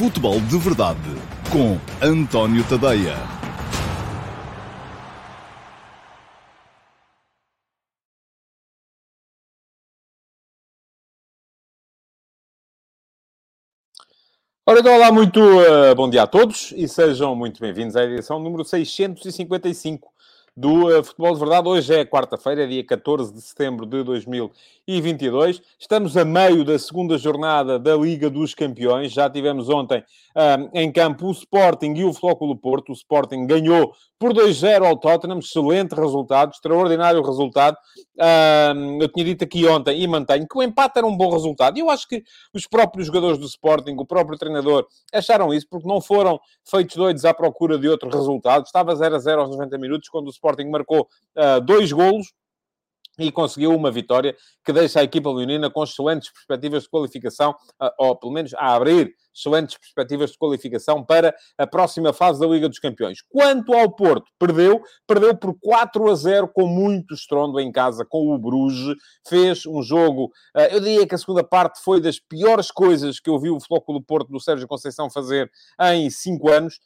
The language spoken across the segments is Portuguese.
Futebol de Verdade com António Tadeia. Ora, então, olá, muito uh, bom dia a todos e sejam muito bem-vindos à edição número 655 do uh, Futebol de Verdade. Hoje é quarta-feira, dia 14 de setembro de 2022. Estamos a meio da segunda jornada da Liga dos Campeões. Já tivemos ontem uh, em campo o Sporting e o Flóculo Porto. O Sporting ganhou por 2-0 ao Tottenham. Excelente resultado, extraordinário resultado. Uh, eu tinha dito aqui ontem e mantenho que o empate era um bom resultado. E eu acho que os próprios jogadores do Sporting, o próprio treinador, acharam isso porque não foram feitos doidos à procura de outro resultado. Estava 0-0 aos 90 minutos quando o Sporting marcou uh, dois golos e conseguiu uma vitória que deixa a equipa leonina com excelentes perspectivas de qualificação, ou pelo menos a abrir excelentes perspectivas de qualificação para a próxima fase da Liga dos Campeões. Quanto ao Porto, perdeu, perdeu por 4 a 0 com muito estrondo em casa com o Bruges, fez um jogo, eu diria que a segunda parte foi das piores coisas que eu vi o Flóculo Porto do Sérgio Conceição fazer em 5 anos.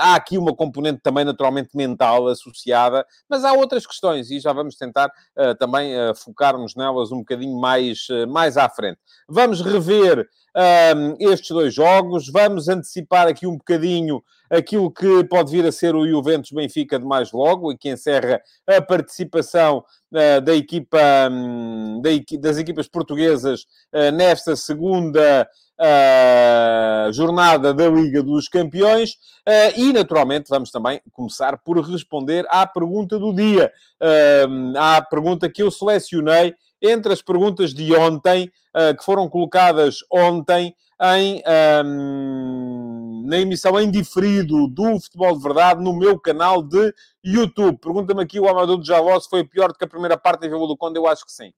há aqui uma componente também naturalmente mental associada, mas há outras questões e já vamos tentar também focar-nos nelas um bocadinho mais, mais à frente. Vamos rever um, estes dois jogos. Vamos antecipar aqui um bocadinho aquilo que pode vir a ser o Juventus Benfica de mais logo e que encerra a participação uh, da equipa, um, da, das equipas portuguesas uh, nesta segunda uh, jornada da Liga dos Campeões uh, e, naturalmente, vamos também começar por responder à pergunta do dia, uh, à pergunta que eu selecionei entre as perguntas de ontem, uh, que foram colocadas ontem em, um, na emissão em diferido do Futebol de Verdade no meu canal de YouTube. Pergunta-me aqui o Amador de Jaló se foi pior do que a primeira parte em Vila do Conde. Eu acho que sim.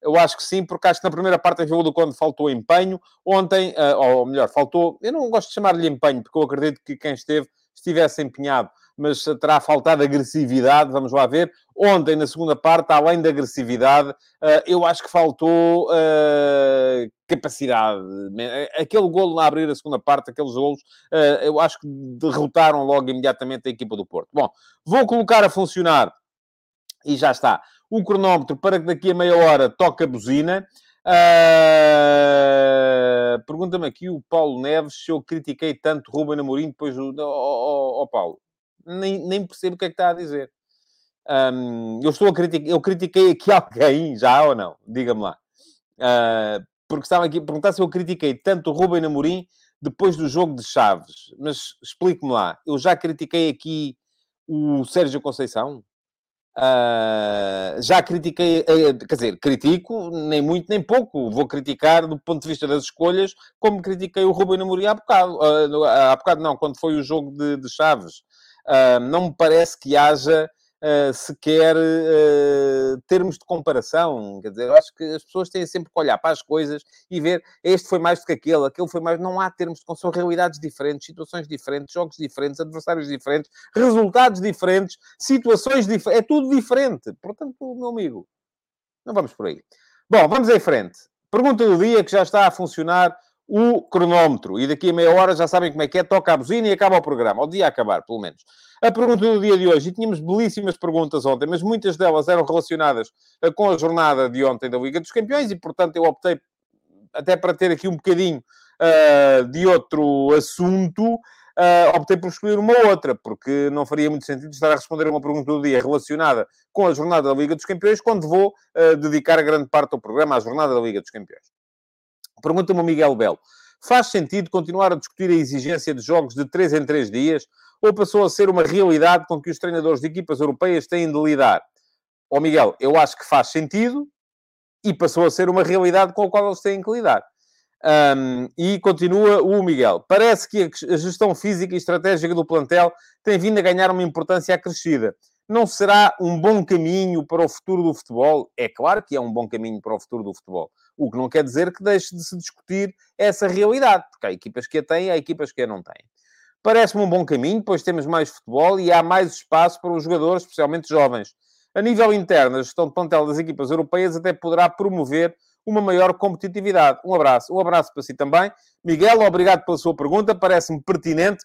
Eu acho que sim, porque acho que na primeira parte em Vila do Conde faltou empenho. Ontem, uh, ou melhor, faltou... Eu não gosto de chamar-lhe empenho, porque eu acredito que quem esteve estivesse empenhado mas terá faltado agressividade, vamos lá ver. Ontem, na segunda parte, além da agressividade, eh, eu acho que faltou uh, capacidade. Aquele golo na abrir a segunda parte, aqueles golos, uh, eu acho que derrotaram logo imediatamente a equipa do Porto. Bom, vou colocar a funcionar, e já está, o cronómetro para que daqui a meia hora toque a buzina. Uh, Pergunta-me aqui o Paulo Neves se eu critiquei tanto Ruben Amorim depois do... Oh, oh, oh, Paulo, nem, nem percebo o que é que está a dizer. Um, eu estou a criticar, eu critiquei aqui alguém já ou não? Diga-me lá. Uh, porque estava aqui a perguntar se eu critiquei tanto o Ruben Amorim depois do jogo de Chaves. Mas explique-me lá, eu já critiquei aqui o Sérgio Conceição? Uh, já critiquei, uh, quer dizer, critico nem muito nem pouco, vou criticar do ponto de vista das escolhas, como critiquei o Ruben Amorim há bocado, uh, há bocado não, quando foi o jogo de, de Chaves. Uh, não me parece que haja uh, sequer uh, termos de comparação. Quer dizer, eu acho que as pessoas têm sempre que olhar para as coisas e ver este foi mais do que aquele, aquele foi mais. Não há termos de são realidades diferentes, situações diferentes, jogos diferentes, adversários diferentes, resultados diferentes, situações diferentes. É tudo diferente. Portanto, meu amigo, não vamos por aí. Bom, vamos em frente. Pergunta do dia que já está a funcionar o cronómetro. E daqui a meia hora já sabem como é que é, toca a buzina e acaba o programa. O dia acabar, pelo menos. A pergunta do dia de hoje, e tínhamos belíssimas perguntas ontem, mas muitas delas eram relacionadas eh, com a jornada de ontem da Liga dos Campeões e, portanto, eu optei até para ter aqui um bocadinho uh, de outro assunto, uh, optei por escolher uma outra, porque não faria muito sentido estar a responder a uma pergunta do dia relacionada com a jornada da Liga dos Campeões, quando vou uh, dedicar grande parte do programa à jornada da Liga dos Campeões. Pergunta-me o Miguel Belo. Faz sentido continuar a discutir a exigência de jogos de 3 em 3 dias ou passou a ser uma realidade com que os treinadores de equipas europeias têm de lidar? Ó oh, Miguel, eu acho que faz sentido e passou a ser uma realidade com a qual eles têm que lidar. Um, e continua o Miguel. Parece que a gestão física e estratégica do plantel tem vindo a ganhar uma importância acrescida. Não será um bom caminho para o futuro do futebol? É claro que é um bom caminho para o futuro do futebol. O que não quer dizer que deixe de se discutir essa realidade, porque há equipas que a têm, há equipas que a não têm. Parece-me um bom caminho, pois temos mais futebol e há mais espaço para os jogadores, especialmente jovens. A nível interno, a gestão de plantel das equipas europeias até poderá promover uma maior competitividade. Um abraço. Um abraço para si também. Miguel, obrigado pela sua pergunta, parece-me pertinente.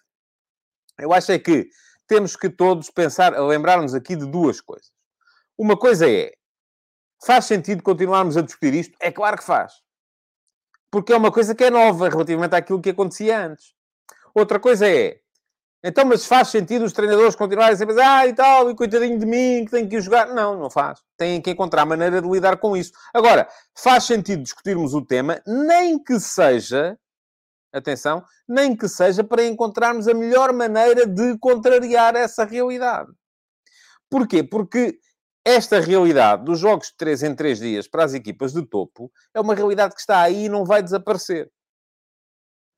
Eu acho é que temos que todos pensar, lembrar-nos aqui de duas coisas. Uma coisa é, faz sentido continuarmos a discutir isto? É claro que faz. Porque é uma coisa que é nova relativamente àquilo que acontecia antes. Outra coisa é, então, mas faz sentido os treinadores continuarem sempre a dizer, ah, e tal, e coitadinho de mim, que tenho que ir jogar? Não, não faz. Têm que encontrar maneira de lidar com isso. Agora, faz sentido discutirmos o tema, nem que seja, atenção, nem que seja para encontrarmos a melhor maneira de contrariar essa realidade. Porquê? Porque esta realidade dos jogos de 3 em 3 dias para as equipas de topo é uma realidade que está aí e não vai desaparecer.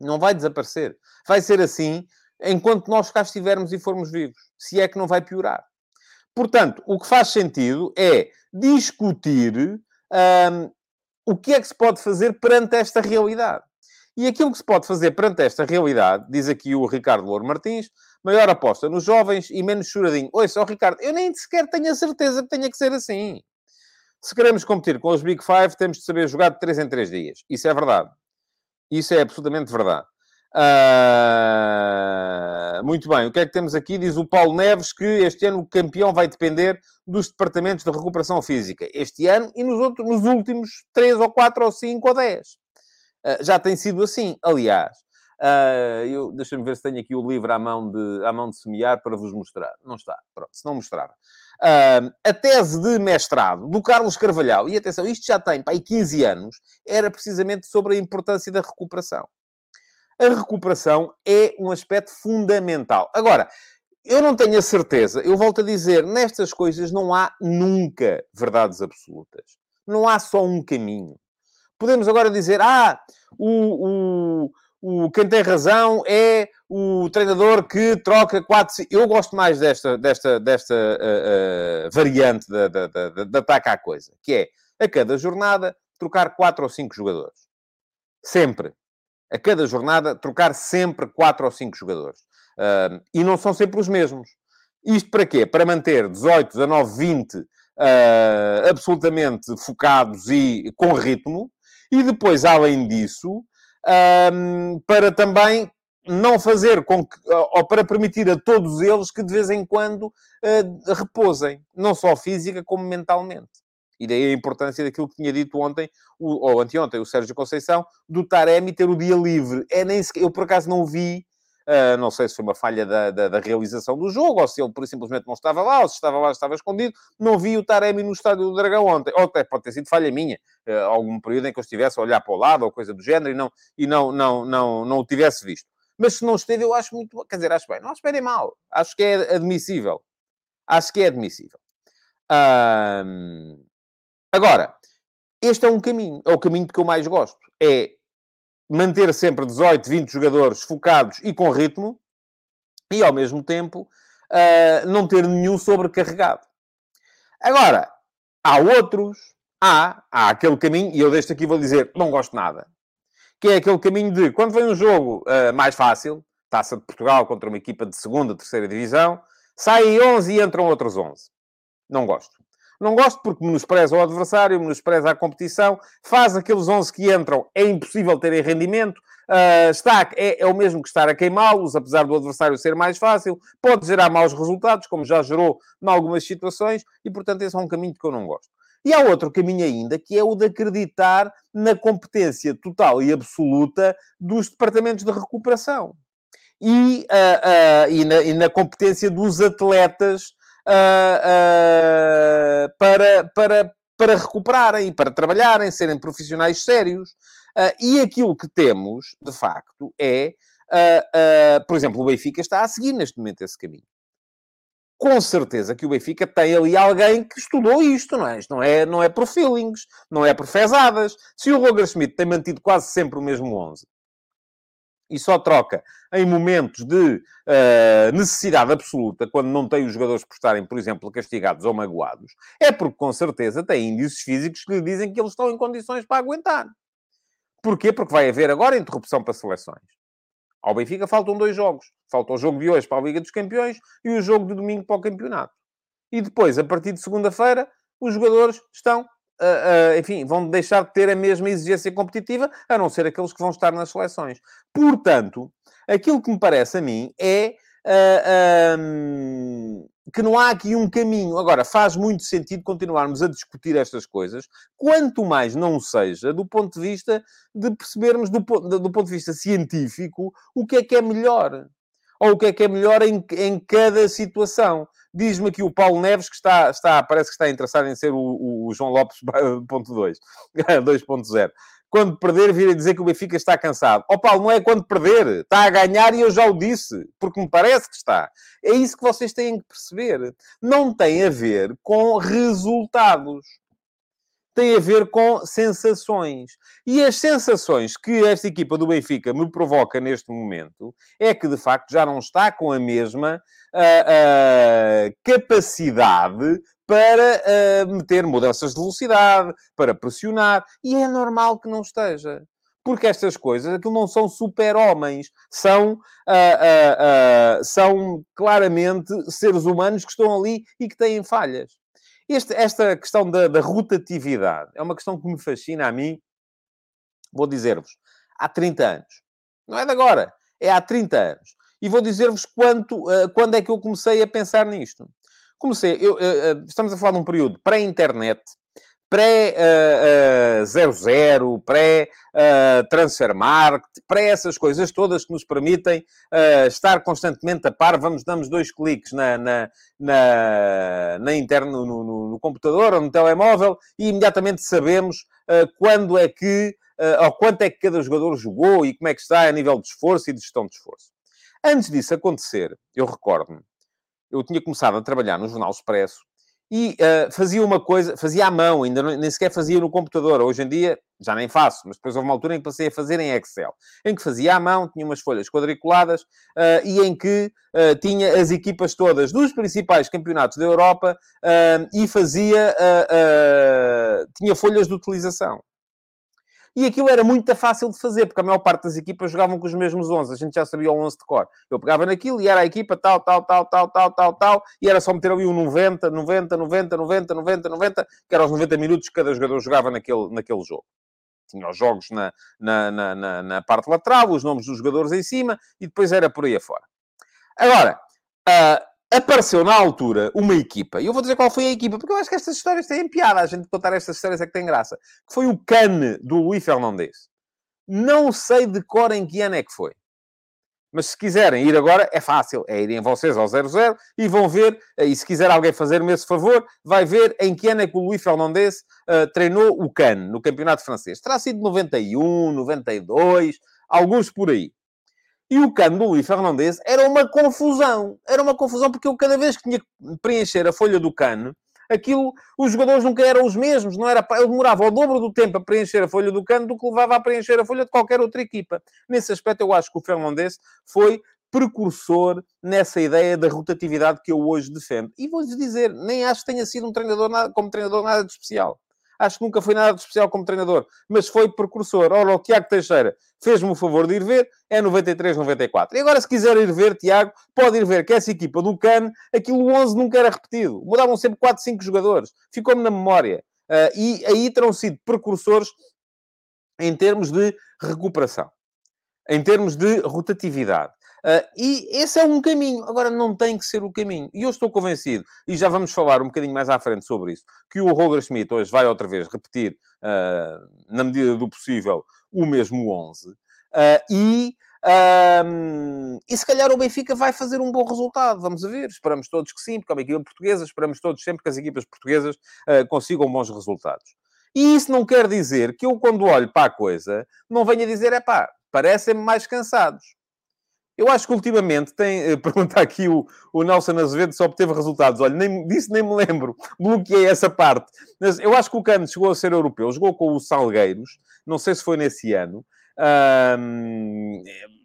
Não vai desaparecer. Vai ser assim enquanto nós cá estivermos e formos vivos. Se é que não vai piorar. Portanto, o que faz sentido é discutir hum, o que é que se pode fazer perante esta realidade. E aquilo que se pode fazer perante esta realidade, diz aqui o Ricardo Louro Martins, maior aposta nos jovens e menos choradinho. Oi, só Ricardo, eu nem sequer tenho a certeza que tenha que ser assim. Se queremos competir com os Big Five, temos de saber jogar de 3 em 3 dias. Isso é verdade. Isso é absolutamente verdade. Uh, muito bem, o que é que temos aqui? Diz o Paulo Neves que este ano o campeão vai depender dos departamentos de recuperação física. Este ano e nos, outros, nos últimos 3 ou 4 ou 5 ou 10. Ah, já tem sido assim, aliás. Uh, Deixa-me ver se tenho aqui o livro à mão, de, à mão de semear para vos mostrar. Não está, pronto, se não mostrava. Uh, a tese de mestrado do Carlos Carvalhal, e atenção, isto já tem aí 15 anos, era precisamente sobre a importância da recuperação a recuperação é um aspecto fundamental. Agora, eu não tenho a certeza, eu volto a dizer, nestas coisas não há nunca verdades absolutas. Não há só um caminho. Podemos agora dizer, ah, o, o, o, quem tem razão é o treinador que troca quatro... Eu gosto mais desta, desta, desta uh, uh, variante de, de, de, de ataque à coisa, que é, a cada jornada, trocar quatro ou cinco jogadores. Sempre a cada jornada, trocar sempre quatro ou cinco jogadores. Uh, e não são sempre os mesmos. Isto para quê? Para manter 18, 19, 20 uh, absolutamente focados e com ritmo. E depois, além disso, uh, para também não fazer com que, ou para permitir a todos eles que de vez em quando uh, repousem, não só física como mentalmente. E daí a importância daquilo que tinha dito ontem, ou anteontem, o Sérgio Conceição, do Taremi ter o dia livre. É nem sequer, eu por acaso não vi, uh, não sei se foi uma falha da, da, da, realização do jogo, ou se ele por simplesmente não estava lá, ou se estava lá, estava escondido. Não vi o Taremi no estádio do Dragão ontem. Ou até pode ter sido falha minha, uh, algum período em que eu estivesse a olhar para o lado, ou coisa do género, e não, e não, não, não, não o tivesse visto. Mas se não esteve, eu acho muito. Quer dizer, acho bem. Não esperem mal. Acho que é admissível. Acho que é admissível. Agora, este é um caminho, é o caminho que eu mais gosto. É manter sempre 18, 20 jogadores focados e com ritmo, e ao mesmo tempo uh, não ter nenhum sobrecarregado. Agora, há outros, há, há aquele caminho, e eu deste aqui vou dizer, não gosto nada, que é aquele caminho de, quando vem um jogo uh, mais fácil, Taça de Portugal contra uma equipa de segunda, terceira divisão, saem 11 e entram outros 11. Não gosto. Não gosto porque menospreza o adversário, menospreza a competição, faz aqueles 11 que entram, é impossível terem rendimento, uh, está, é, é, o mesmo que estar a queimá-los, apesar do adversário ser mais fácil, pode gerar maus resultados, como já gerou em algumas situações, e portanto esse é um caminho que eu não gosto. E há outro caminho ainda, que é o de acreditar na competência total e absoluta dos departamentos de recuperação. E, uh, uh, e, na, e na competência dos atletas uh, uh, para, para, para recuperarem para trabalharem, serem profissionais sérios. Uh, e aquilo que temos, de facto, é, por exemplo, o Benfica está a seguir neste momento esse caminho com certeza que o Benfica tem ali alguém que estudou isto, não é? Isto não é, não é por feelings, não é por fezadas. Se o Roger Schmidt tem mantido quase sempre o mesmo 11, e só troca em momentos de uh, necessidade absoluta, quando não tem os jogadores por estarem, por exemplo, castigados ou magoados, é porque com certeza tem índices físicos que lhe dizem que eles estão em condições para aguentar. Porquê? Porque vai haver agora interrupção para seleções. Ao Benfica faltam dois jogos. Falta o jogo de hoje para a Liga dos Campeões e o jogo de domingo para o campeonato. E depois, a partir de segunda-feira, os jogadores estão uh, uh, enfim, vão deixar de ter a mesma exigência competitiva, a não ser aqueles que vão estar nas seleções. Portanto, aquilo que me parece a mim é uh, um, que não há aqui um caminho. Agora, faz muito sentido continuarmos a discutir estas coisas, quanto mais não seja do ponto de vista de percebermos, do, do ponto de vista científico, o que é que é melhor. Ou o que é que é melhor em, em cada situação. Diz-me aqui o Paulo Neves, que está, está, parece que está interessado em ser o, o João Lopes 2.0. Quando perder, vir a dizer que o Benfica está cansado. Ó oh, Paulo, não é quando perder. Está a ganhar e eu já o disse. Porque me parece que está. É isso que vocês têm que perceber. Não tem a ver com resultados tem a ver com sensações. E as sensações que esta equipa do Benfica me provoca neste momento é que, de facto, já não está com a mesma uh, uh, capacidade para uh, meter mudanças de velocidade, para pressionar. E é normal que não esteja. Porque estas coisas, aquilo não são super-homens, são, são claramente seres humanos que estão ali e que têm falhas. Este, esta questão da, da, rotatividade é uma questão que me fascina a mim, vou dizer-vos, há 30 anos. Não é de agora, é há 30 anos. E vou dizer-vos quanto, uh, quando é que eu comecei a pensar nisto. Comecei, eu, uh, estamos a falar de um período pré-internet, pré-00, uh, pré-transfer market, pré essas coisas todas que nos permitem estar constantemente a par. Vamos, damos dois cliques na, na, na, na no, no, no, computador ou no telemóvel e imediatamente sabemos quando é que, ou quanto é que cada jogador jogou e como é que está a nível de esforço e de gestão de esforço. Antes disso acontecer, eu recordo-me, eu tinha começado a trabalhar no Jornal Expresso e uh, fazia uma coisa, fazia à mão, ainda não, nem sequer fazia no computador. Hoje em dia já nem faço, mas depois houve uma altura em que passei a fazer em Excel, em que fazia à mão, tinha umas folhas quadriculadas uh, e em que uh, tinha as equipas todas dos principais campeonatos da Europa e fazia, tinha folhas de utilização. E aquilo era muito fácil de fazer, porque a maior parte das equipas jogavam com os mesmos 11. A gente já sabia o 11 de cor. Eu pegava naquilo e era a equipa tal, tal, tal, tal, tal, tal, tal, e era só meter ali o 90, 90, 90, 90, 90, 90, que eram os 90 minutos que cada jogador jogava naquele, naquele jogo. Tinha os jogos na, na, na, na, parte lateral, os nomes dos jogadores em cima, e depois era por aí afora. Agora, uh, apareceu na altura uma equipa, e eu vou dizer qual foi a equipa, porque eu acho que estas histórias têm piada, a gente contar estas histórias é que tem graça, que foi o Cane do Luís Fernandes. Não sei de cor em que ano é que foi. Mas se quiserem ir agora, é fácil. É irem vocês ao 00 e vão ver, e se quiser alguém fazer-me esse favor, vai ver em que ano é que o Luís Fernandes uh, treinou o Cannes, no Campeonato Francês. Terá sido 91, 92, alguns por aí. E o cano Luís Fernandes era uma confusão. Era uma confusão porque eu, cada vez que tinha que preencher a folha do cano, aquilo, os jogadores nunca eram os mesmos. Não era, eu demorava o dobro do tempo a preencher a folha do cano do que levava a preencher a folha de qualquer outra equipa. Nesse aspecto, eu acho que o Fernandes foi precursor nessa ideia da rotatividade que eu hoje defendo. E vou-lhes dizer, nem acho que tenha sido um treinador nada, como treinador nada de especial. Acho que nunca foi nada de especial como treinador, mas foi precursor. Ora, o Tiago Teixeira fez-me o favor de ir ver, é 93, 94. E agora, se quiser ir ver, Tiago, pode ir ver que essa equipa do CAN, aquilo 11 nunca era repetido. Mudavam sempre 4, 5 jogadores. Ficou-me na memória. Uh, e aí terão sido precursores em termos de recuperação, em termos de rotatividade. Uh, e esse é um caminho. Agora, não tem que ser o caminho. E eu estou convencido, e já vamos falar um bocadinho mais à frente sobre isso, que o Roger Schmidt hoje vai outra vez repetir, uh, na medida do possível, o mesmo 11. Uh, e, e se calhar o Benfica vai fazer um bom resultado. Vamos ver. Esperamos todos que sim, porque é uma equipa portuguesa. Esperamos todos sempre que as equipas portuguesas consigam bons resultados. E isso não quer dizer que eu, quando olho para a coisa, não venha dizer, é pá, parecem-me mais cansados. Eu acho que ultimamente tem. Eh, pergunta aqui o, o Nelson Azevedo se obteve resultados. Olha, nem, disso nem me lembro. Bloqueei essa parte. Mas eu acho que o Cano chegou a ser europeu. Jogou com o Salgueiros. Não sei se foi nesse ano.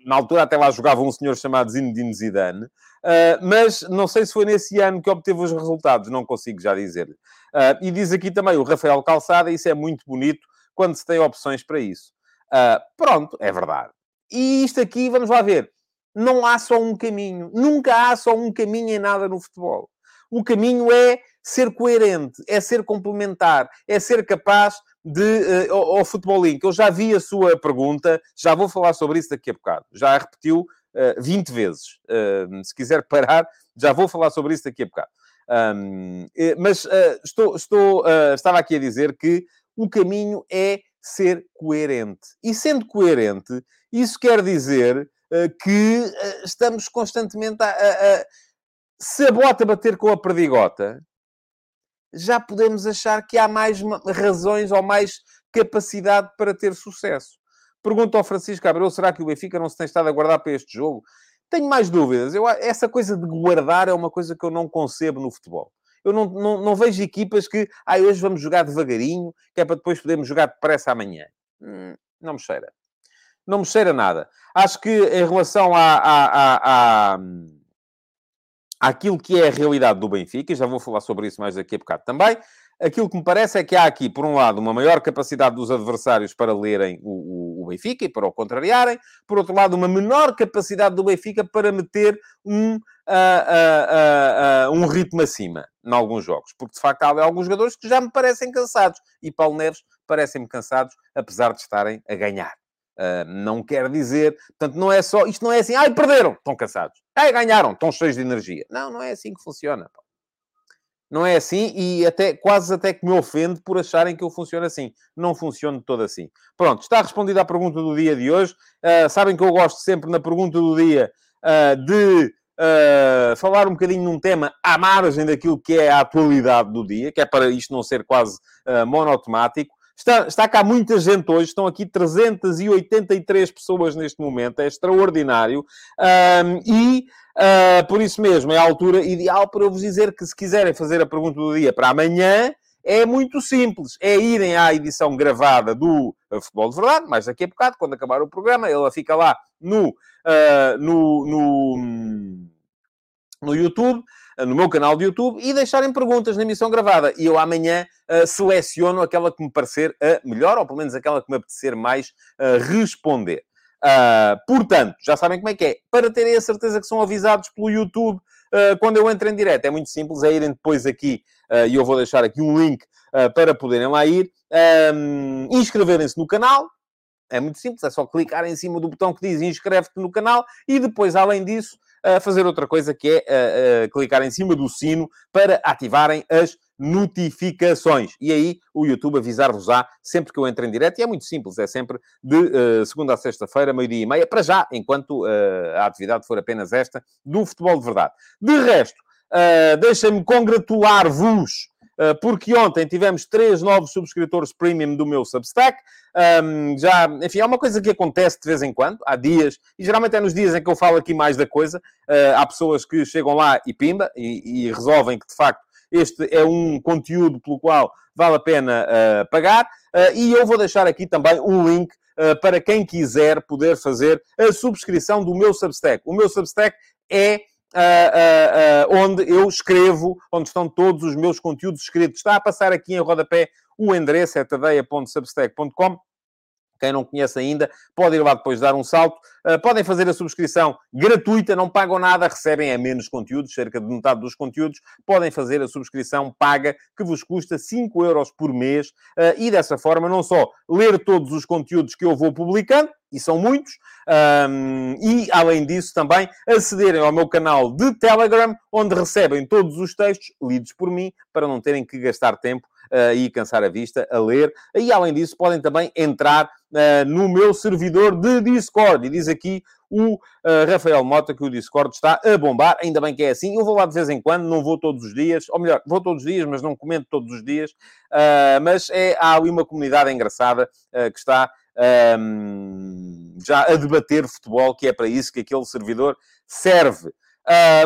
Na altura até lá jogava um senhor chamado Zinedine Zidane. Uh, mas não sei se foi nesse ano que obteve os resultados. Não consigo já dizer-lhe. Uh, e diz aqui também o Rafael Calçada. Isso é muito bonito quando se tem opções para isso. Uh, pronto, é verdade. E isto aqui, vamos lá ver não há só um caminho. Nunca há só um caminho em nada no futebol. O caminho é ser coerente, é ser complementar, é ser capaz de. Uh, ao, Futebol Link, eu já vi a sua pergunta, já vou falar sobre isso daqui a bocado. Já a repetiu uh, 20 vezes. Uh, se quiser parar, já vou falar sobre isso daqui a bocado. Um, mas uh, estou, estou, uh, estava aqui a dizer que o caminho é ser coerente. E sendo coerente, isso quer dizer que estamos constantemente a, a, a, Se a bota bater com a perdigota, já podemos achar que há mais razões ou mais capacidade para ter sucesso. Pergunta ao Francisco Abreu, será que o Benfica não se tem estado a guardar para este jogo? Tenho mais dúvidas. Eu, essa coisa de guardar é uma coisa que eu não concebo no futebol. Eu não, não, não vejo equipas que, ah, hoje vamos jogar devagarinho, que é para depois podermos jogar depressa amanhã. Hum, não me cheira. Não me cheira nada. Acho que em relação a, a, a, a àquilo que é a realidade do Benfica, e já vou falar sobre isso mais daqui a bocado também, aquilo que me parece é que há aqui, por um lado, uma maior capacidade dos adversários para lerem o, o, o, Benfica e para o contrariarem, por outro lado, uma menor capacidade do Benfica para meter um, uh, uh, uh, um ritmo acima em alguns jogos, porque de facto há alguns jogadores que já me parecem cansados e Paulo Neves parecem-me cansados, apesar de estarem a ganhar. Uh, não quer dizer, portanto, não é só, isto não é assim, ai, perderam, estão cansados, ai, ganharam, estão cheios de energia. Não, não é assim que funciona. Pô. Não é assim e até quase até que me ofende por acharem que eu funciono assim. Não funciona todo assim. Pronto, está respondida a pergunta do dia de hoje. Uh, sabem que eu gosto sempre na pergunta do dia uh, de uh, falar um bocadinho num tema à margem daquilo que é a atualidade do dia, que é para isto não ser quase monotemático. Está, está cá muita gente hoje, estão aqui 383 pessoas neste momento, é extraordinário. Um, e uh, por isso mesmo é a altura ideal para eu vos dizer que se quiserem fazer a pergunta do dia para amanhã, é muito simples. É irem à edição gravada do Futebol de Verdade, mais daqui a bocado, quando acabar o programa, ela fica lá no, uh, no, no, no YouTube no meu canal de YouTube e deixarem perguntas na emissão gravada. E eu amanhã uh, seleciono aquela que me parecer a melhor, ou pelo menos aquela que me apetecer mais uh, responder. Uh, portanto, já sabem como é que é. Para terem a certeza que são avisados pelo YouTube uh, quando eu entro em direto, é muito simples, é irem depois aqui, e eu vou deixar aqui um link para poderem lá ir, um, inscreverem-se no canal, é muito simples, é só clicar em cima do botão que diz inscreve-te no canal e depois, além disso, fazer outra coisa que é clicar em cima do sino para ativarem as notificações. E aí o YouTube avisar-vos-á sempre que eu entro em direto. E é muito simples, é sempre de uh, segunda a sexta-feira, meio-dia e meia, para já, enquanto uh, a atividade for apenas esta, do futebol de verdade. De resto, uh, deixem-me congratular-vos porque ontem tivemos três novos subscritores premium do meu Substack. Já, enfim, é uma coisa que acontece de vez em quando, há dias, e geralmente é nos dias em que eu falo aqui mais da coisa. Uh, há pessoas que chegam lá e pimba, e, e, resolvem que de facto este é um conteúdo pelo qual vale a pena uh, pagar. Uh, e eu vou deixar aqui também um link uh, para quem quiser poder fazer a subscrição do meu Substack. O meu Substack é Uh, uh, onde eu escrevo, onde estão todos os meus conteúdos escritos. Está a passar aqui em rodapé o endereço, é tadeia.substack.com. Quem não conhece ainda, pode ir lá depois dar um salto. Uh, podem fazer a subscrição gratuita, não pagam nada, recebem a menos conteúdos, cerca de metade dos conteúdos. Podem fazer a subscrição paga, que vos custa 5 euros por mês. Uh, e dessa forma, não só ler todos os conteúdos que eu vou publicando, e são muitos, um, e além disso também acederem ao meu canal de Telegram, onde recebem todos os textos lidos por mim, para não terem que gastar tempo e cansar a vista a ler. E além disso, podem também entrar uh, no meu servidor de Discord. E diz aqui o uh, Rafael Mota que o Discord está a bombar, ainda bem que é assim. Eu vou lá de vez em quando, não vou todos os dias, ou melhor, vou todos os dias, mas não comento todos os dias. Uh, mas é, há ali uma comunidade engraçada uh, que está um, já a debater futebol, que é para isso que aquele servidor serve.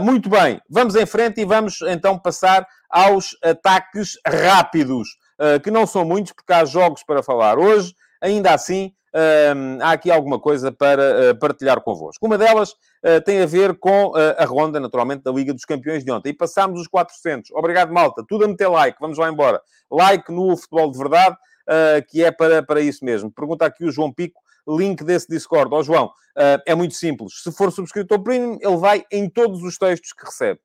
muito bem, vamos em frente e vamos então passar aos ataques rápidos, uh, que não são muitos, porque há jogos para falar hoje. Ainda assim, uh, há aqui alguma coisa para uh, partilhar convosco. Uma delas tem a ver com a ronda, naturalmente, da Liga dos Campeões de ontem. E passámos os 400. Obrigado, malta. Tudo a meter like. Vamos lá embora. Like no Futebol de Verdade, que é para, para isso mesmo. Pergunta aqui o João Pico link desse Discord. Ó oh, João, é muito simples. Se for subscritor premium, ele vai em todos os textos que recebe.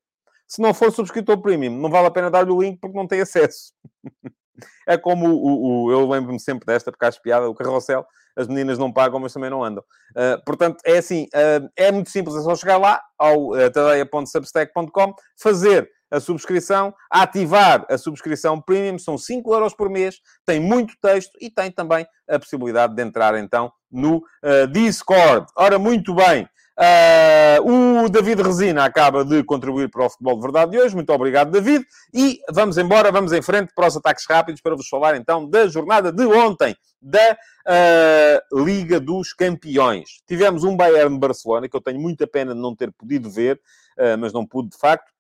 Se não for subscritor premium, não vale a pena dar-lhe o link porque não tem acesso. é como o, o eu lembro-me sempre desta, porque acho piada, o carrossel, as meninas não pagam, mas também não andam. Uh, portanto, é assim, uh, é muito simples, é só chegar lá ao uh, tadeia.substack.com, fazer a subscrição, ativar a subscrição premium, são 5 euros por mês, tem muito texto e tem também a possibilidade de entrar então no uh, Discord. Ora, muito bem. Uh, o David Resina acaba de contribuir para o futebol de verdade de hoje. Muito obrigado, David. E vamos embora, vamos em frente para os ataques rápidos para vos falar então da jornada de ontem da uh, Liga dos Campeões. Tivemos um Bayern-Barcelona que eu tenho muita pena de não ter podido ver, uh, mas não pude de facto.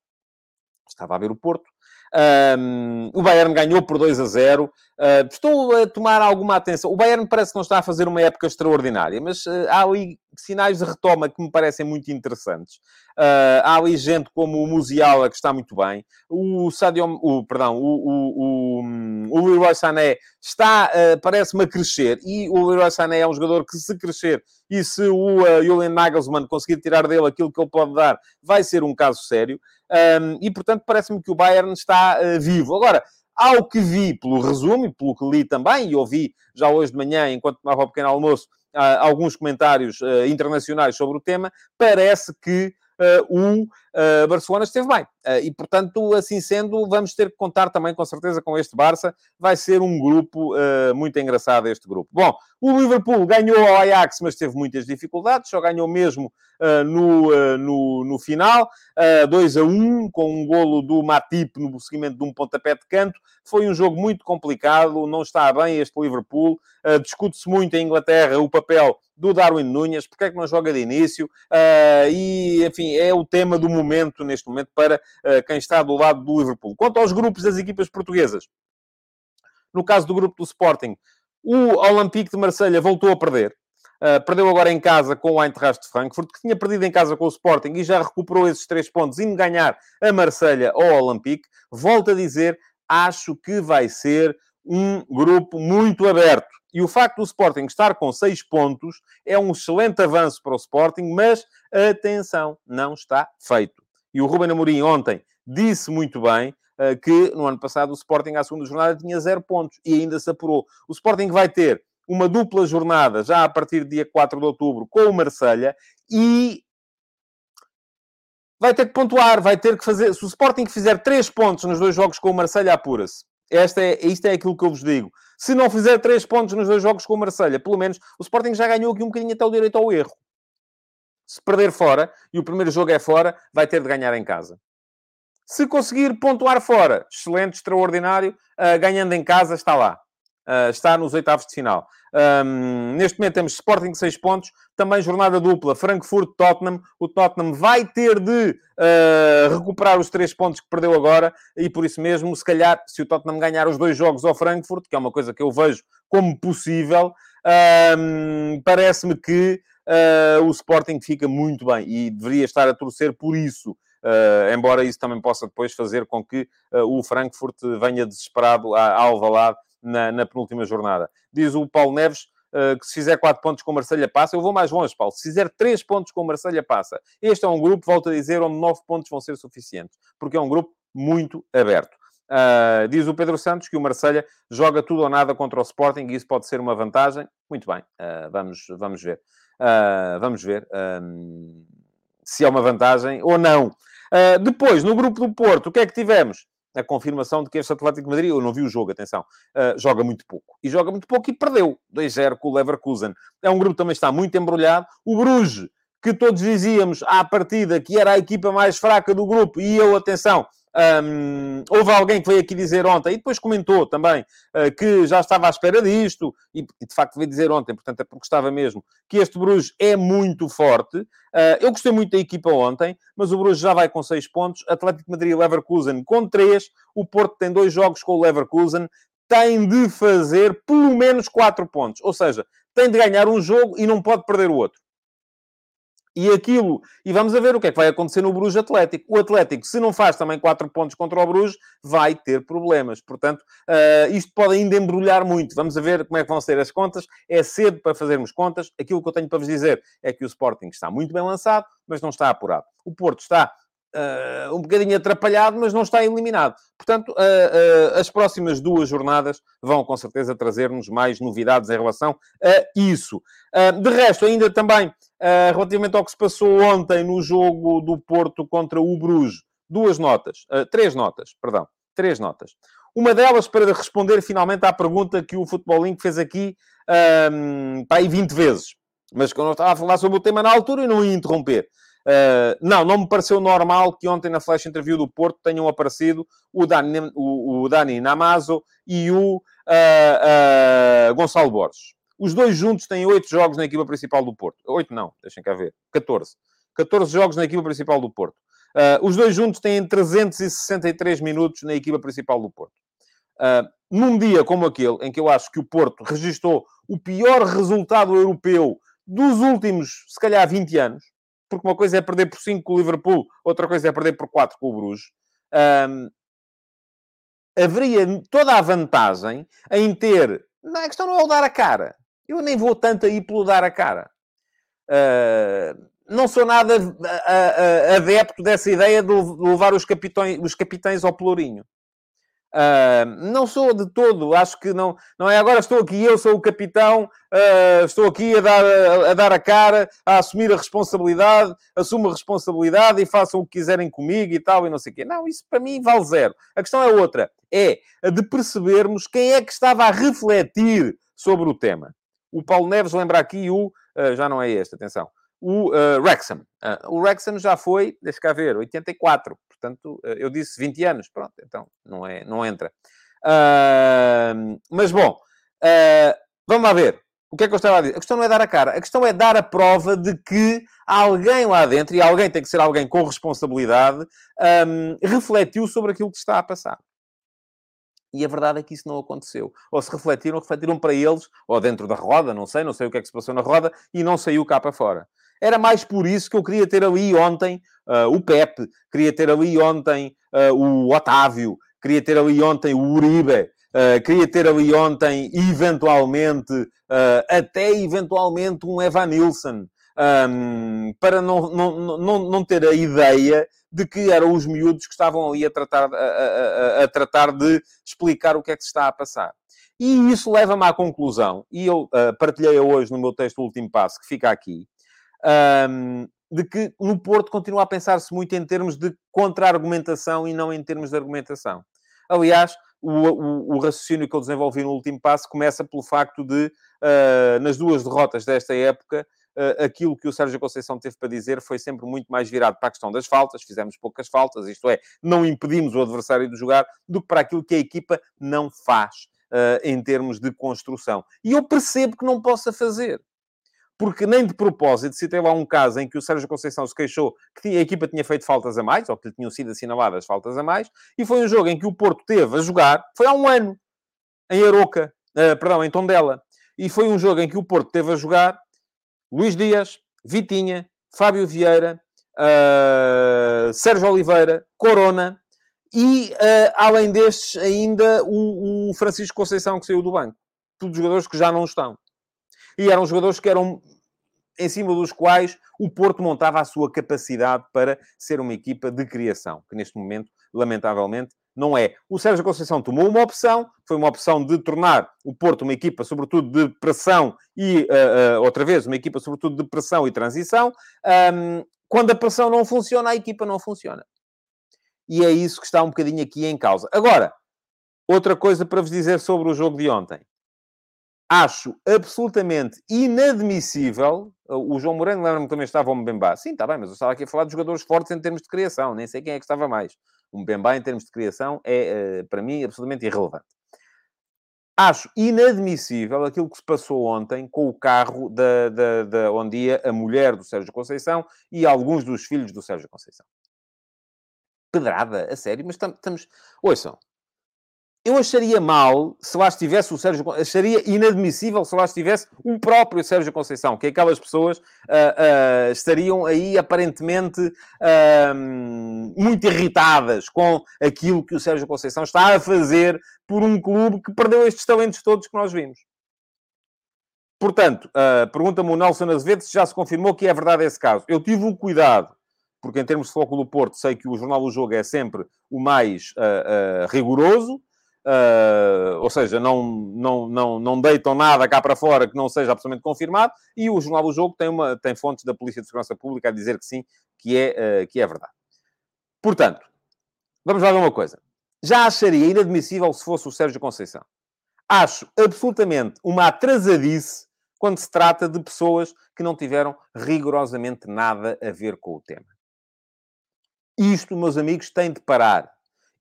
Estava a ver o Porto. Um, o Bayern ganhou por 2 a 0. Uh, estou a tomar alguma atenção. O Bayern parece que não está a fazer uma época extraordinária, mas uh, há ali sinais de retoma que me parecem muito interessantes. Uh, há ali gente como o Musiala, que está muito bem. O Sadio... O, perdão, o, o, o, o Leroy Sané está, parece-me, a crescer. E o Leroy Sané é um jogador que, se crescer e se o uh, Julian Nagelsmann conseguir tirar dele aquilo que ele pode dar, vai ser um caso sério. Um, e, portanto, parece-me que o Bayern está vivo. Agora, ao que vi pelo resumo e pelo que li também, e ouvi já hoje de manhã, enquanto tomava o pequeno almoço, uh, alguns comentários uh, internacionais sobre o tema, parece que o Barcelona esteve bem. E, portanto, assim sendo, vamos ter que contar também, com certeza, com este Barça. Vai ser um grupo muito engraçado, este grupo. Bom, o Liverpool ganhou ao Ajax, mas teve muitas dificuldades. Só ganhou mesmo uh, no, no, no final. Uh, 2 a 1, com um golo do Matip no seguimento de um pontapé de canto. Foi um jogo muito complicado. Não está bem este Liverpool. Discute-se muito em Inglaterra o papel do Darwin Nunes, porque é que não joga de início, uh, e, enfim, é o tema do momento, neste momento, para quem está do lado do Liverpool. Quanto aos grupos das equipas portuguesas, no caso do grupo do Sporting, o Olympique de Marselha voltou a perder. Uh, perdeu agora em casa com o Eintracht de Frankfurt, que tinha perdido em casa com o Sporting e já recuperou esses três pontos, indo ganhar a Marselha ou Olympique. Volto a dizer, acho que vai ser um grupo muito aberto. E o facto do Sporting estar com seis pontos é um excelente avanço para o Sporting, mas atenção, não está feito. E o Ruben Amorim ontem disse muito bem uh, que no ano passado o Sporting à segunda jornada tinha zero pontos e ainda se apurou. O Sporting vai ter uma dupla jornada já a partir do dia 4 de outubro com o Marselha e vai ter que pontuar, vai ter que fazer. Se o Sporting fizer três pontos nos dois jogos com o Marselha, apura-se. Esta é, isto é aquilo que eu vos digo. Se não fizer três pontos nos dois jogos com o Marselha, pelo menos o Sporting já ganhou aqui um bocadinho até o direito ao erro. Se perder fora, e o primeiro jogo é fora, vai ter de ganhar em casa. Se conseguir pontuar fora, excelente, extraordinário, uh, ganhando em casa, está lá. Uh, está nos oitavos de final. Um, neste momento temos Sporting 6 pontos, também jornada dupla, Frankfurt-Tottenham. O Tottenham vai ter de uh, recuperar os 3 pontos que perdeu agora e por isso mesmo, se calhar, se o Tottenham ganhar os dois jogos ao Frankfurt, que é uma coisa que eu vejo como possível, um, parece-me que o Sporting fica muito bem e deveria estar a torcer por isso. Uh, embora isso também possa depois fazer com que uh, o Frankfurt venha desesperado a, a Alvalade na, na, penúltima jornada. Diz o Paulo Neves uh, que se fizer 4 pontos com Marselha passa, eu vou mais longe, Paulo. Se fizer 3 pontos com Marselha passa. Este é um grupo, volto a dizer, onde 9 pontos vão ser suficientes, porque é um grupo muito aberto. Diz o Pedro Santos que o Marselha joga tudo ou nada contra o Sporting e isso pode ser uma vantagem. Muito bem, vamos, vamos ver. Uh, vamos ver se é uma vantagem ou não. Uh, depois, no grupo do Porto, o que é que tivemos? A confirmação de que este Atlético Madrid, eu não vi o jogo, atenção, uh, joga muito pouco. E joga muito pouco e perdeu 2-0 com o Leverkusen. É um grupo que também está muito embrulhado. O Bruges, que todos dizíamos à partida que era a equipa mais fraca do grupo, e eu, atenção, um, houve alguém que veio aqui dizer ontem, e depois comentou também, uh, que já estava à espera disto, e, e, de facto veio dizer ontem, portanto é porque estava mesmo, que este Bruges é muito forte. Uh, eu gostei muito da equipa ontem, mas o Bruges já vai com 6 pontos, Atlético Madrid e Leverkusen com 3, o Porto tem dois jogos com o Leverkusen, tem de fazer pelo menos 4 pontos, ou seja, tem de ganhar um jogo e não pode perder o outro. E aquilo, e vamos a ver o que é que vai acontecer no Bruges Atlético. O Atlético, se não faz também 4 pontos contra o Bruges, vai ter problemas. Portanto, uh, isto pode ainda embrulhar muito. Vamos a ver como é que vão ser as contas. É cedo para fazermos contas. Aquilo que eu tenho para vos dizer é que o Sporting está muito bem lançado, mas não está apurado. O Porto está uh, um bocadinho atrapalhado, mas não está eliminado. Portanto, uh, as próximas duas jornadas vão com certeza trazer-nos mais novidades em relação a isso. de resto, ainda também, relativamente ao que se passou ontem no jogo do Porto contra o Bruges, duas notas, três notas, perdão, três notas. Uma delas para responder finalmente à pergunta que o Futebol Link fez aqui um, para aí 20 vezes. Mas quando eu estava a falar sobre o tema na altura e não ia interromper. Uh, não, não me pareceu normal que ontem na flash interview do Porto tenham aparecido o Dani, o, o Dani Namazo e o uh, uh, Gonçalo Borges. Os dois juntos têm oito jogos na equipa principal do Porto. Oito não, deixem cá ver. 14. 14 jogos na equipa principal do Porto. os dois juntos têm 363 minutos na equipa principal do Porto. num dia como aquele, em que eu acho que o Porto registrou o pior resultado europeu dos últimos, se calhar, 20 anos, porque uma coisa é perder por 5 com o Liverpool, outra coisa é perder por 4 com o Bruges. Um, haveria toda a vantagem em ter. Não, a questão não é o dar a cara. Eu nem vou tanto aí pelo dar a cara. Uh, não sou nada adepto dessa ideia de levar os capitães, os capitães ao pelourinho. Uh, não sou de todo, acho que não, não é agora estou aqui, eu sou o capitão, uh, estou aqui a dar a, a, dar a cara, a assumir a responsabilidade, assumo a responsabilidade e façam o que quiserem comigo e tal, e não sei o quê. Não, isso para mim vale zero. A questão é outra, é a de percebermos quem é que estava a refletir sobre o tema. O Paulo Neves lembra aqui o, uh, já não é este, atenção, o Wrexham. o Wrexham já foi, deixa cá ver, 84. Portanto, eh, eu disse 20 anos, pronto, então não, é, não entra. Uh, mas bom, uh, vamos lá ver. O que é que eu estava a dizer? A questão não é dar a cara, a questão é dar a prova de que alguém lá dentro, e alguém tem que ser alguém com responsabilidade, um, refletiu sobre aquilo que está a passar. E a verdade é que isso não aconteceu. Ou se refletiram, refletiram para eles, ou dentro da roda, não sei, não sei o que é que se passou na roda, e não saiu cá para fora. Era mais por isso que eu queria ter ali ontem uh, o Pepe, queria ter ali ontem uh, o Otávio, queria ter ali ontem o Uribe, uh, queria ter ali ontem, eventualmente, até eventualmente um Evan Nilsson, um, para não, não, não, não ter a ideia de que eram os miúdos que estavam ali a tratar, a, a, a tratar de explicar o que é que se está a passar. E isso leva-me à conclusão, e eu uh, partilhei hoje no meu texto o último passo, que fica aqui, um, de que no Porto continua a pensar-se muito em termos de contra-argumentação e não em termos de argumentação. Aliás, o, o, o, raciocínio que eu desenvolvi no último passo começa pelo facto de, uh, nas duas derrotas desta época, uh, aquilo que o Sérgio Conceição teve para dizer foi sempre muito mais virado para a questão das faltas, fizemos poucas faltas, isto é, não impedimos o adversário de jogar, do que para aquilo que a equipa não faz uh, em termos de construção. E eu percebo que não possa fazer porque nem de propósito citei lá um caso em que o Sérgio Conceição se queixou que a equipa tinha feito faltas a mais, ou que lhe tinham sido assinaladas faltas a mais, e foi um jogo em que o Porto teve a jogar, foi há um ano, em Aroca, uh, perdão, em Tondela, e foi um jogo em que o Porto teve a jogar Luís Dias, Vitinha, Fábio Vieira, uh, Sérgio Oliveira, Corona, e uh, além destes ainda o, o Francisco Conceição que saiu do banco. Todos jogadores que já não estão. E eram jogadores que eram em cima dos quais o Porto montava a sua capacidade para ser uma equipa de criação, que neste momento, lamentavelmente, não é. O Sérgio Conceição tomou uma opção, foi uma opção de tornar o Porto uma equipa, sobretudo, de pressão e, uh, uh, outra vez, uma equipa, sobretudo, de pressão e transição. Um, quando a pressão não funciona, a equipa não funciona. E é isso que está um bocadinho aqui em causa. Agora, outra coisa para vos dizer sobre o jogo de ontem acho absolutamente inadmissível. O João Moreno lembra-me que também estava o Mbemba. Sim, está bem, mas eu estava aqui a falar de jogadores fortes em termos de criação. Nem sei quem é que estava mais. O Mbemba, em termos de criação, é, eh, para mim, absolutamente irrelevante. Acho inadmissível aquilo que se passou ontem com o carro da, da, da, onde ia a mulher do Sérgio Conceição e alguns dos filhos do Sérgio Conceição. Pedrada, a sério, mas estamos... Ouçam, eu acharia mal se lá estivesse o Sérgio acharia inadmissível se lá estivesse o próprio Sérgio Conceição, que aquelas pessoas uh, uh, estariam aí aparentemente uh, muito irritadas com aquilo que o Sérgio Conceição está a fazer por um clube que perdeu estes talentos todos que nós vimos. Portanto, pergunta-me o Nelson Azevedo se já se confirmou que é verdade esse caso. Eu tive o cuidado porque em termos de foco do Porto, sei que o Jornal do Jogo é sempre o mais rigoroso, uh, ou seja, não, não, não, não deitam nada cá para fora que não seja absolutamente confirmado, e o Jornal do Jogo tem, uma, tem fontes da Polícia de Segurança Pública a dizer que sim, que é, que é verdade. Portanto, vamos lá ver uma coisa. Já acharia inadmissível se fosse o Sérgio Conceição. Acho absolutamente uma atrasadice quando se trata de pessoas que não tiveram rigorosamente nada a ver com o tema. Isto, meus amigos, tem de parar.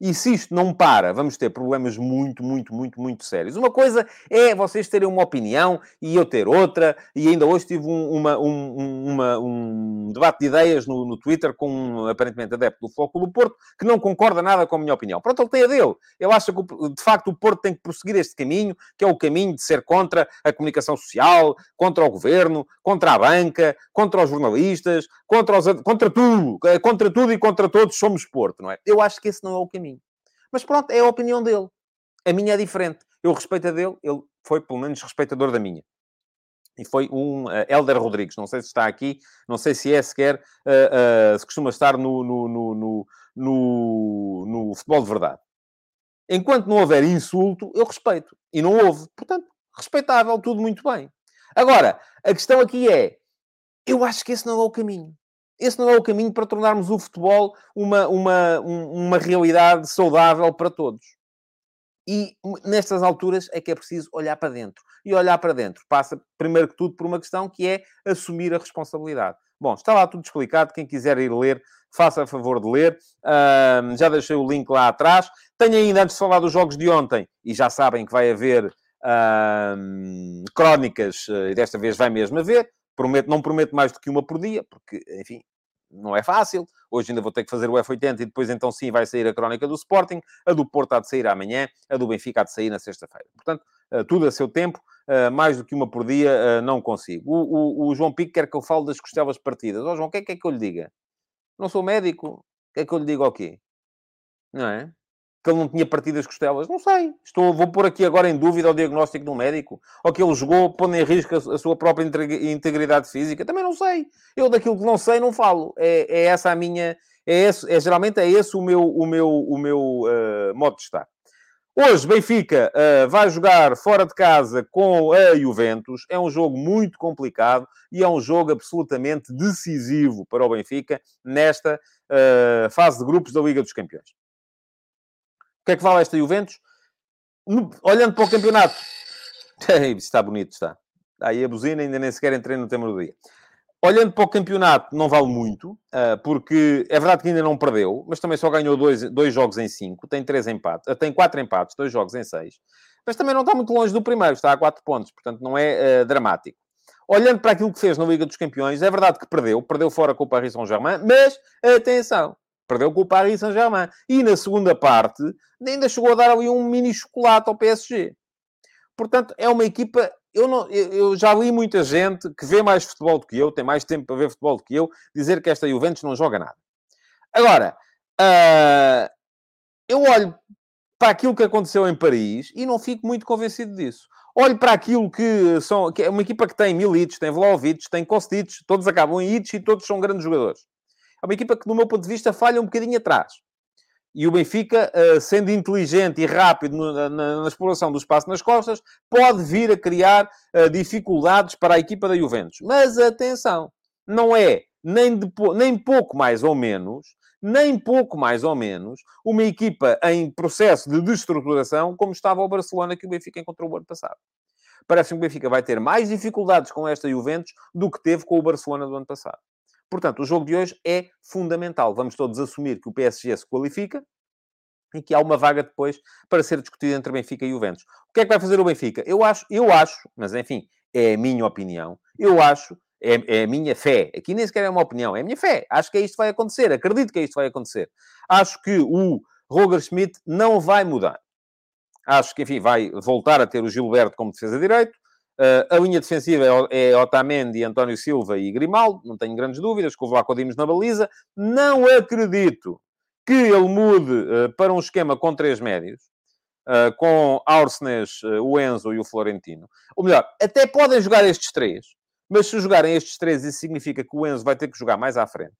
E se isto não para, vamos ter problemas muito, muito, muito, muito sérios. Uma coisa é vocês terem uma opinião e eu ter outra, e ainda hoje tive um, uma, um, uma, um debate de ideias no, no Twitter com um aparentemente adepto do Foco do Porto que não concorda nada com a minha opinião. Pronto, ele tem a dele. Eu acho que, de facto, o Porto tem que prosseguir este caminho, que é o caminho de ser contra a comunicação social, contra o governo, contra a banca, contra os jornalistas, contra, os, contra tudo. Contra tudo e contra todos somos Porto, não é? Eu acho que esse não é o caminho. Mas pronto, é a opinião dele. A minha é diferente. Eu respeito a dele, ele foi pelo menos respeitador da minha. E foi um uh, Helder Rodrigues, não sei se está aqui, não sei se é sequer, uh, uh, se costuma estar no, no, no, no, no futebol de verdade. Enquanto não houver insulto, eu respeito. E não houve. Portanto, respeitável, tudo muito bem. Agora, a questão aqui é: eu acho que esse não é o caminho esse não é o caminho para tornarmos o futebol uma, uma, uma realidade saudável para todos. E nestas alturas é que é preciso olhar para dentro. E olhar para dentro passa, primeiro que tudo, por uma questão que é assumir a responsabilidade. Bom, está lá tudo explicado. Quem quiser ir ler, faça a favor de ler. Uh, já deixei o link lá atrás. Tenho ainda, antes de falar dos jogos de ontem, e já sabem que vai haver uh, crónicas, eh, e desta vez vai mesmo haver. Prometo, não prometo mais do que uma por dia, porque, enfim, não é fácil. Hoje ainda vou ter que fazer o F80 e depois então sim vai sair a crónica do Sporting. A do Porto há de sair amanhã, a do Benfica há de sair na sexta-feira. Portanto, eh, tudo a seu tempo, eh, mais do que uma por dia, eh, não consigo. O, o, o João Pico quer que eu fale das costelas partidas. Ó oh, João, o que é que, é que eu lhe diga? Não sou médico. O que é que eu lhe digo aqui? Não é? Que ele não tinha partido as costelas? Não sei. Estou, vou pôr aqui agora em dúvida o diagnóstico do médico. Ou que ele jogou pondo em risco a, a, sua própria integridade física. Também não sei. Eu daquilo que não sei não falo. É, é essa a minha... É, esse, é geralmente é esse o meu, o meu, o meu uh, modo de estar. Hoje, Benfica uh, vai jogar fora de casa com a Juventus. É um jogo muito complicado e é um jogo absolutamente decisivo para o Benfica nesta uh, fase de grupos da Liga dos Campeões. O que é que vale esta Juventus? No, olhando para o campeonato. está bonito, está. Aí a buzina ainda nem sequer entrei no tema do dia. Olhando para o campeonato, não vale muito, ah, porque é verdade que ainda não perdeu, mas também só ganhou dois, dois jogos em cinco, tem três empates, ah, tem quatro empates, dois jogos em seis, mas também não está muito longe do primeiro, está a quatro pontos, portanto não é uh, dramático. Olhando para aquilo que fez na Liga dos Campeões, é verdade que perdeu, perdeu fora com o Paris Saint-Germain, mas atenção, Perdeu com o Paris Saint-Germain. E na segunda parte, ainda chegou a dar ali um mini chocolate ao PSG. Portanto, é uma equipa. Eu, não, eu já li muita gente que vê mais futebol do que eu, tem mais tempo para ver futebol do que eu, dizer que esta Juventus não joga nada. Agora, uh, eu olho para aquilo que aconteceu em Paris e não fico muito convencido disso. Olho para aquilo que são. Que é uma equipa que tem Milic, tem Vlaovic, tem Kostic, todos acabam em Itch e todos são grandes jogadores é uma equipa que, do meu ponto de vista, falha um bocadinho atrás. E o Benfica, eh, sendo inteligente e rápido na, exploração do espaço nas costas, pode vir a criar uh, dificuldades para a equipa da Juventus. Mas atenção, não é nem, de, nem pouco mais ou menos, nem pouco mais ou menos, uma equipa em processo de destruturação como estava o Barcelona que o Benfica encontrou o ano passado. Parece que o Benfica vai ter mais dificuldades com esta Juventus do que teve com o Barcelona do ano passado. Portanto, o jogo de hoje é fundamental. Vamos todos assumir que o PSG se qualifica e que há uma vaga depois para ser discutida entre Benfica e Juventus. O que é que vai fazer o Benfica? Eu acho, eu acho, mas enfim, é a minha opinião. Eu acho, é, é a minha fé. Aqui nem sequer é uma opinião, é a minha fé. Acho que isto vai acontecer. Acredito que isto vai acontecer. Acho que o Roger Schmidt não vai mudar. Acho que, enfim, vai voltar a ter o Gilberto como defesa direito. Uh, a linha defensiva é, é Otamendi, António Silva e Grimaldo, não tenho grandes dúvidas, com o Vlaco Dimos na baliza. Não acredito que ele mude uh, para um esquema com três médios, uh, com Arsenes, o Enzo e o Florentino. Ou melhor, até podem jogar estes três, mas se jogarem estes três, isso significa que o Enzo vai ter que jogar mais à frente.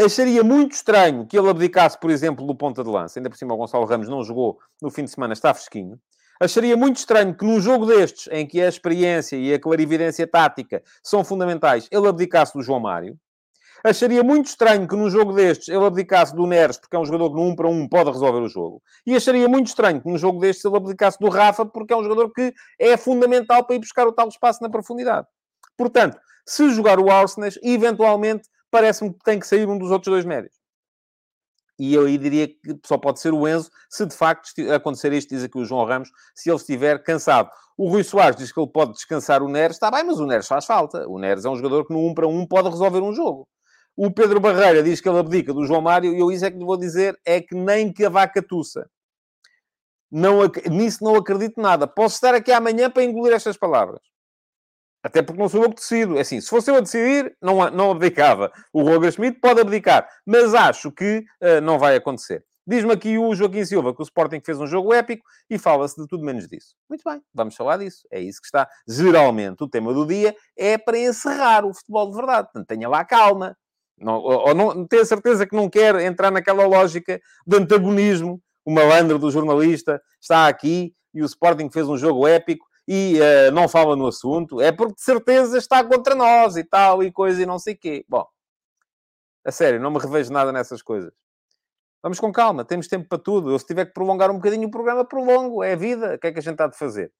Acharia muito estranho que ele abdicasse, por exemplo, do ponta de lança. Ainda por cima, o Gonçalo Ramos não jogou no fim de semana, está fresquinho. Acharia muito estranho que num jogo destes, em que a experiência e a clarividência tática são fundamentais, ele abdicasse do João Mário. Acharia muito estranho que num jogo destes ele abdicasse do Neres, porque é um jogador que no 1 para 1 pode resolver o jogo. E acharia muito estranho que num jogo destes ele abdicasse do Rafa, porque é um jogador que é fundamental para ir buscar o tal espaço na profundidade. Portanto, se jogar o Arsenal, eventualmente parece-me que tem que sair um dos outros dois médios. E eu aí diria que só pode ser o Enzo, se de facto acontecer isto, diz aqui o João Ramos, se ele estiver cansado. O Rui Soares diz que ele pode descansar o Neres, está bem, mas o Neres faz falta. O Neres é um jogador que no 1 para 1 pode resolver um jogo. O Pedro Barreira diz que ele abdica do João Mário, e eu isso é que lhe vou dizer, é que nem que a vaca tussa. Não, nisso não acredito nada. Posso estar aqui amanhã para engolir estas palavras. Até porque não sou eu que decido. É assim, se fosse eu a decidir, não, não abdicava. O Roger Schmidt pode abdicar. Mas acho que uh, não vai acontecer. Diz-me aqui o Joaquim Silva que o Sporting fez um jogo épico e fala-se de tudo menos disso. Muito bem, vamos falar disso. É isso que está. Geralmente, o tema do dia é para encerrar o futebol de verdade. Portanto, tenha lá calma. Não, ou, não, tenha certeza que não quer entrar naquela lógica de antagonismo. O malandro do jornalista está aqui e o Sporting fez um jogo épico e uh, não fala no assunto, é porque de certeza está contra nós e tal, e coisa e não sei quê. Bom, a sério, não me revejo nada nessas coisas. Vamos com calma, temos tempo para tudo. Eu, se tiver que prolongar um bocadinho o programa, prolongo. É a vida. O que é que a gente está de fazer?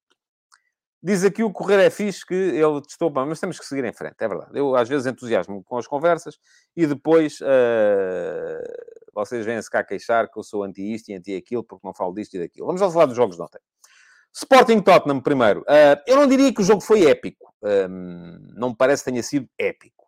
Diz aqui o correr é fixe que ele testou bem, mas temos que seguir em frente, é verdade. Eu às vezes entusiasmo com as conversas e depois uh, vocês vêm-se cá queixar que eu sou anti isto e anti aquilo porque não falo disto e daquilo. Vamos ao falar dos jogos de ontem. Sporting Tottenham primeiro. Uh, eu não diria que o jogo foi épico. Um, não me parece que tenha sido épico.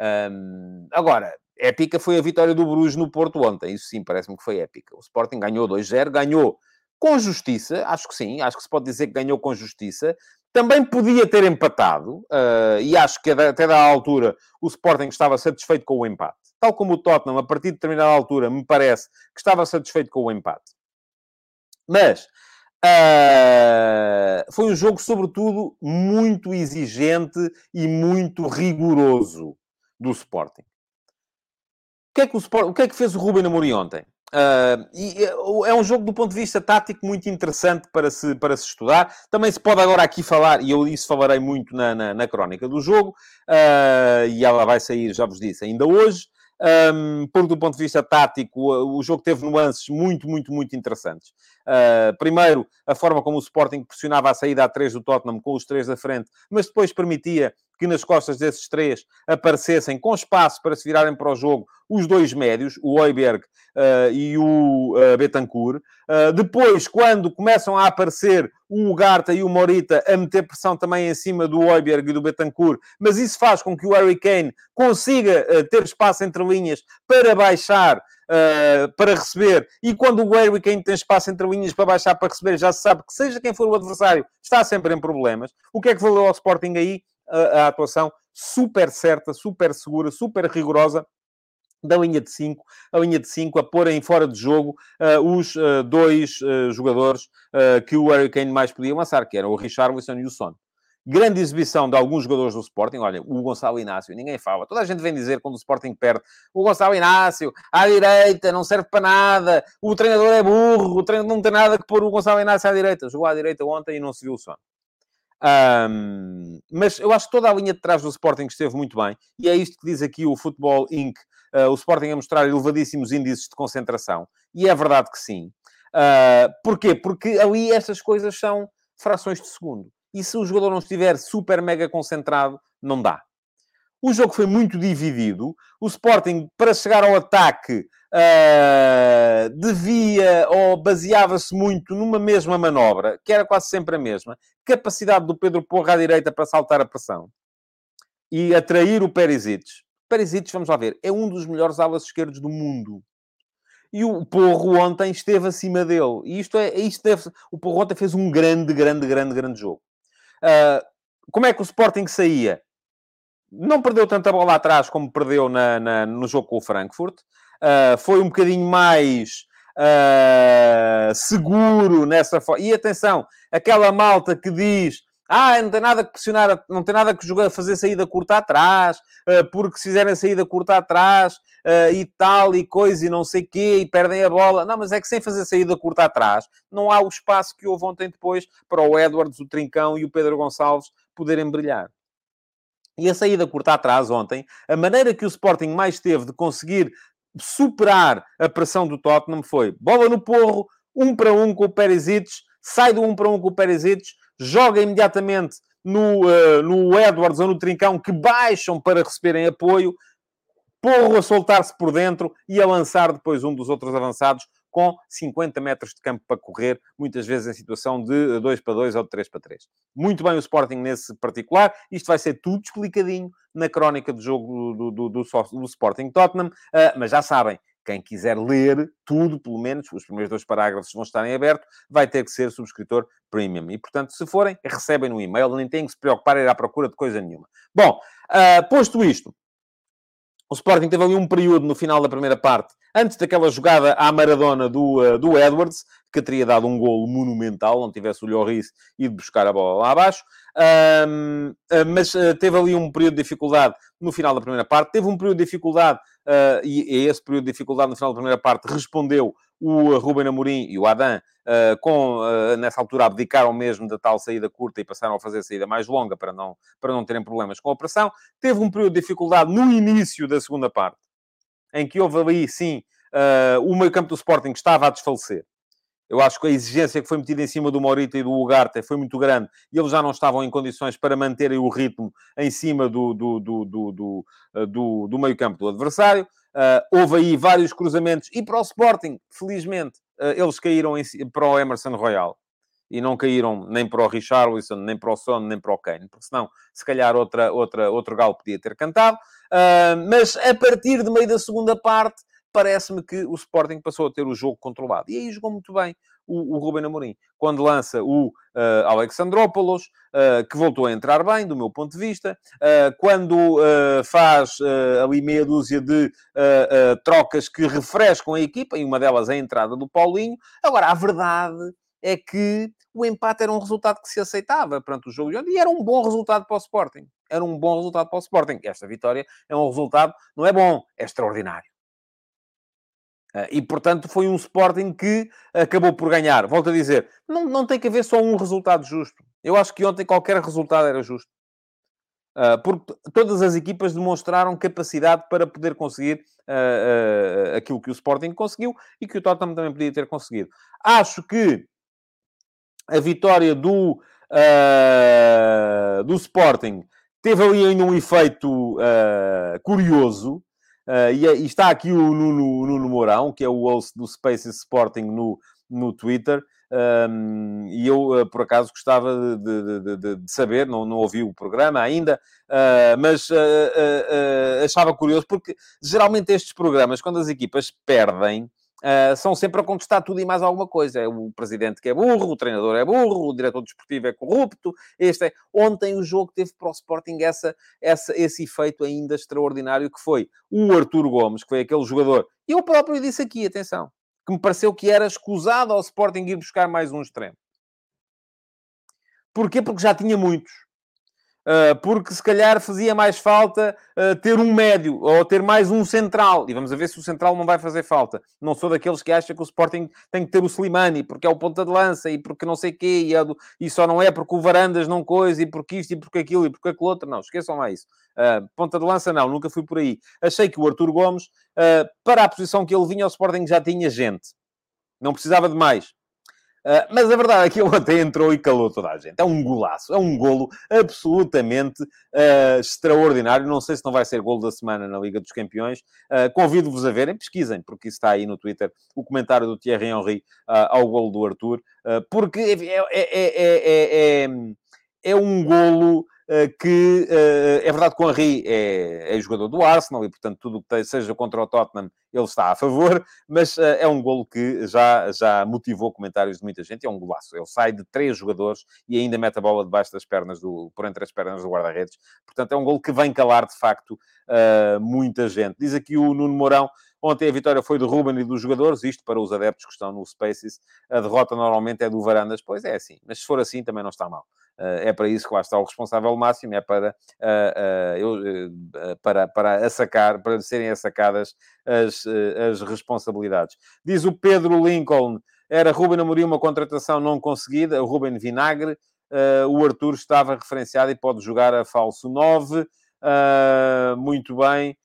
Um, agora, épica foi a vitória do Bruges no Porto ontem. Isso sim, parece-me que foi épica. O Sporting ganhou 2-0, ganhou com justiça. Acho que sim, acho que se pode dizer que ganhou com justiça. Também podia ter empatado. Uh, e acho que até da altura o Sporting estava satisfeito com o empate. Tal como o Tottenham, a partir de determinada altura, me parece que estava satisfeito com o empate. Mas Uh, foi um jogo, sobretudo, muito exigente e muito rigoroso do Sporting. O que é que, o, o, que, é que fez o Ruben Amorim ontem? Uh, e é um jogo do ponto de vista tático muito interessante para se, para se estudar. Também se pode agora aqui falar, e eu isso falarei muito na, na, na crónica do jogo, uh, e ela vai sair, já vos disse, ainda hoje. Um, porque do ponto de vista tático, o, jogo teve nuances muito, muito, muito interessantes. Uh, primeiro, a forma como o Sporting pressionava a saída a três do Tottenham com os três da frente, mas depois permitia que nas costas desses três aparecessem com espaço para se virarem para o jogo os dois médios, o Oiberg uh, e o uh, Betancourt. Uh, depois, quando começam a aparecer o Ugarte e o Morita a meter pressão também em cima do Oiberg e do Betancourt, mas isso faz com que o Harry Kane consiga ter espaço entre linhas para baixar Uh, para receber, e quando o Harry Kane tem espaço entre linhas para baixar para receber, já se sabe que seja quem for o adversário, está sempre em problemas. O que é que valeu ao Sporting aí? A, atuação super certa, super segura, super rigorosa da linha de 5, a linha de 5 a pôr em fora de jogo uh, os uh, dois uh, jogadores que o Harry Kane mais podia lançar, que eram o Richarlison e o Son. Grande exibição de alguns jogadores do Sporting. Olha, o Gonçalo Inácio, ninguém fala. Toda a gente vem dizer quando o Sporting perde. O Gonçalo Inácio, à direita, não serve para nada. O treinador é burro. O treinador não tem nada que pôr o Gonçalo Inácio à direita. Jogou à direita ontem e não se viu o Son. Um, mas eu acho que toda a linha de trás do Sporting esteve muito bem, e é isto que diz aqui o Futebol Inc. Uh, o Sporting a mostrar elevadíssimos índices de concentração, e é verdade que sim. Uh, porquê? Porque ali estas coisas são frações de segundo. E se o jogador não estiver super mega concentrado, não dá. O jogo foi muito dividido. O Sporting, para chegar ao ataque, uh, devia ou baseava-se muito numa mesma manobra, que era quase sempre a mesma. Capacidade do Pedro Porra à direita para saltar a pressão e atrair o Perisic. Perisic, vamos lá ver, é um dos melhores alas esquerdos do mundo. E o Porro ontem esteve acima dele. E isto é, isto deve O Porro ontem fez um grande, grande, grande, grande jogo. Uh, como é que o Sporting saía? Não perdeu tanta bola atrás como perdeu na, na no jogo com o Frankfurt. Uh, foi um bocadinho mais uh, seguro nessa forma. E atenção, aquela malta que diz Ah, não tem nada que pressionar, não tem nada que jogar, fazer saída curta atrás, eh, porque se fizerem saída curta atrás e tal e coisa e não sei quê e perdem a bola. Não, mas é que sem fazer saída curta atrás, não há o espaço que houve ontem depois para o Edwards, o Trincão e o Pedro Gonçalves poderem brilhar. E a saída curta atrás ontem, a maneira que o Sporting mais teve de conseguir superar a pressão do Tottenham foi bola no porro, um para um com o Perisic, sai do um para um com o Perisic, joga imediatamente no, uh, no Edwards ou no Trincão, que baixam para receberem apoio, porro a soltar-se por dentro e a lançar depois um dos outros avançados com 50 metros de campo para correr, muitas vezes em situação de 2 para 2 ou de 3 para 3. Muito bem o Sporting nesse particular. Isto vai ser tudo explicadinho na crónica do jogo do, do, do, do Sporting Tottenham, uh, mas já sabem, quem quiser ler tudo, pelo menos, os primeiros dois parágrafos vão estar em aberto, vai ter que ser subscritor premium. E, portanto, se forem, recebem no e-mail, nem têm que se preocupar em ir à procura de coisa nenhuma. Bom, uh, posto isto, o Sporting teve ali um período no final da primeira parte, antes daquela jogada à Maradona do, uh, do Edwards, que teria dado um golo monumental, não tivesse o Lloris ido buscar a bola lá abaixo. Um, uh, mas uh, teve ali um período de dificuldade no final da primeira parte. Teve um período de dificuldade, uh, e, esse período de dificuldade no final da primeira parte respondeu o Ruben Amorim e o Adam, com, nessa altura, abdicaram mesmo da tal saída curta e passaram a fazer a saída mais longa para não, para não terem problemas com a operação. Teve um período de dificuldade no início da segunda parte, em que houve ali, sim, o meio campo do Sporting que estava a desfalecer. Eu acho que a exigência que foi metida em cima do Morita e do Ugarte foi muito grande e eles já não estavam em condições para manterem o ritmo em cima do, do, do, do, do, eh, do, do meio-campo do adversário. Uh, houve aí vários cruzamentos e para o Sporting, felizmente, uh, eles caíram em, para o Emerson Royal e não caíram nem para o Richarlison, nem para o Son, nem para o Kane, porque senão, se calhar, outra, outra, outro galo podia ter cantado. Uh, mas a partir de meio da segunda parte parece-me que o Sporting passou a ter o jogo controlado. E aí jogou muito bem o, o Ruben Amorim. Quando lança o uh, Alexandrópolis, uh, que voltou a entrar bem, do meu ponto de vista. Uh, quando faz ali meia dúzia de trocas que refrescam a equipa, e uma delas é a entrada do Paulinho. Agora, a verdade é que o empate era um resultado que se aceitava perante o jogo de ontem e era um bom resultado para o Sporting. Era um bom resultado para o Sporting. Esta vitória é um resultado, não é bom, é extraordinário. Ah, e, portanto, foi um Sporting que acabou por ganhar. Volto a dizer, não, não tem que haver só um resultado justo. Eu acho que ontem qualquer resultado era justo. Uh, porque todas as equipas demonstraram capacidade para poder conseguir uh, aquilo que o Sporting conseguiu e que o Tottenham também podia ter conseguido. Acho que a vitória do, do Sporting teve ali ainda um efeito curioso, Uh, e, e, está aqui o Nuno, Nuno Mourão, que é o host do Spaces Sporting no, no Twitter. Um, e eu, uh, por acaso, gostava de, de, de, de, saber, não, não ouvi o programa ainda, uh, mas achava curioso, porque geralmente estes programas, quando as equipas perdem, Uh, são sempre a contestar tudo e mais alguma coisa. É o presidente que é burro, o treinador é burro, o diretor desportivo é corrupto. Este é... Ontem o jogo teve para o Sporting essa, essa, esse efeito ainda extraordinário que foi o Artur Gomes, que foi aquele jogador. Eu próprio disse aqui, atenção, que me pareceu que era escusado ao Sporting ir buscar mais um extremo. Porquê? Porque já tinha muitos. Uh, porque se calhar fazia mais falta uh, ter um médio ou ter mais um central. E vamos ver se o central não vai fazer falta. Não sou daqueles que acham que o Sporting tem que ter o Slimani porque é o ponta de lança e porque não sei o quê e, é do... e, só não é porque o Varandas não coisa e porque isto e porque aquilo e porque aquilo outro. Não, esqueçam lá isso. Uh, ponta de lança não, nunca fui por aí. Achei que o Arthur Gomes, para a posição que ele vinha, o Sporting já tinha gente. Não precisava de mais. Uh, mas a verdade é que ele até entrou e calou toda a gente. É um golaço, é um golo absolutamente uh, extraordinário. Não sei se não vai ser golo da semana na Liga dos Campeões. Uh, Convido-vos a verem, pesquisem, porque isso está aí no Twitter, o comentário do Thierry Henry ao golo do Arthur, porque é, é, é, é, um golo que eh, é verdade que o Henry é, é jogador do Arsenal e, portanto, tudo que seja contra o Tottenham, ele está a favor, mas eh, é um golo que já, já motivou comentários de muita gente. É um golaço. Ele sai de três jogadores e ainda mete a bola debaixo das pernas, do, por entre as pernas do guarda-redes. Portanto, é um golo que vem calar, de facto, muita gente. Diz aqui o Nuno Mourão, Ontem a vitória foi do Ruben e dos jogadores, isto para os adeptos que estão no Spaces. A derrota normalmente é do Varandas, pois é assim, mas se for assim também não está mal. É para isso que lá está o responsável máximo, é para, para, para assacar, para serem assacadas as, as responsabilidades. Diz o Pedro Lincoln, era Ruben Amorim uma contratação não conseguida, Ruben Vinagre, o Arthur estava referenciado e pode jogar a falso 9. muito bem.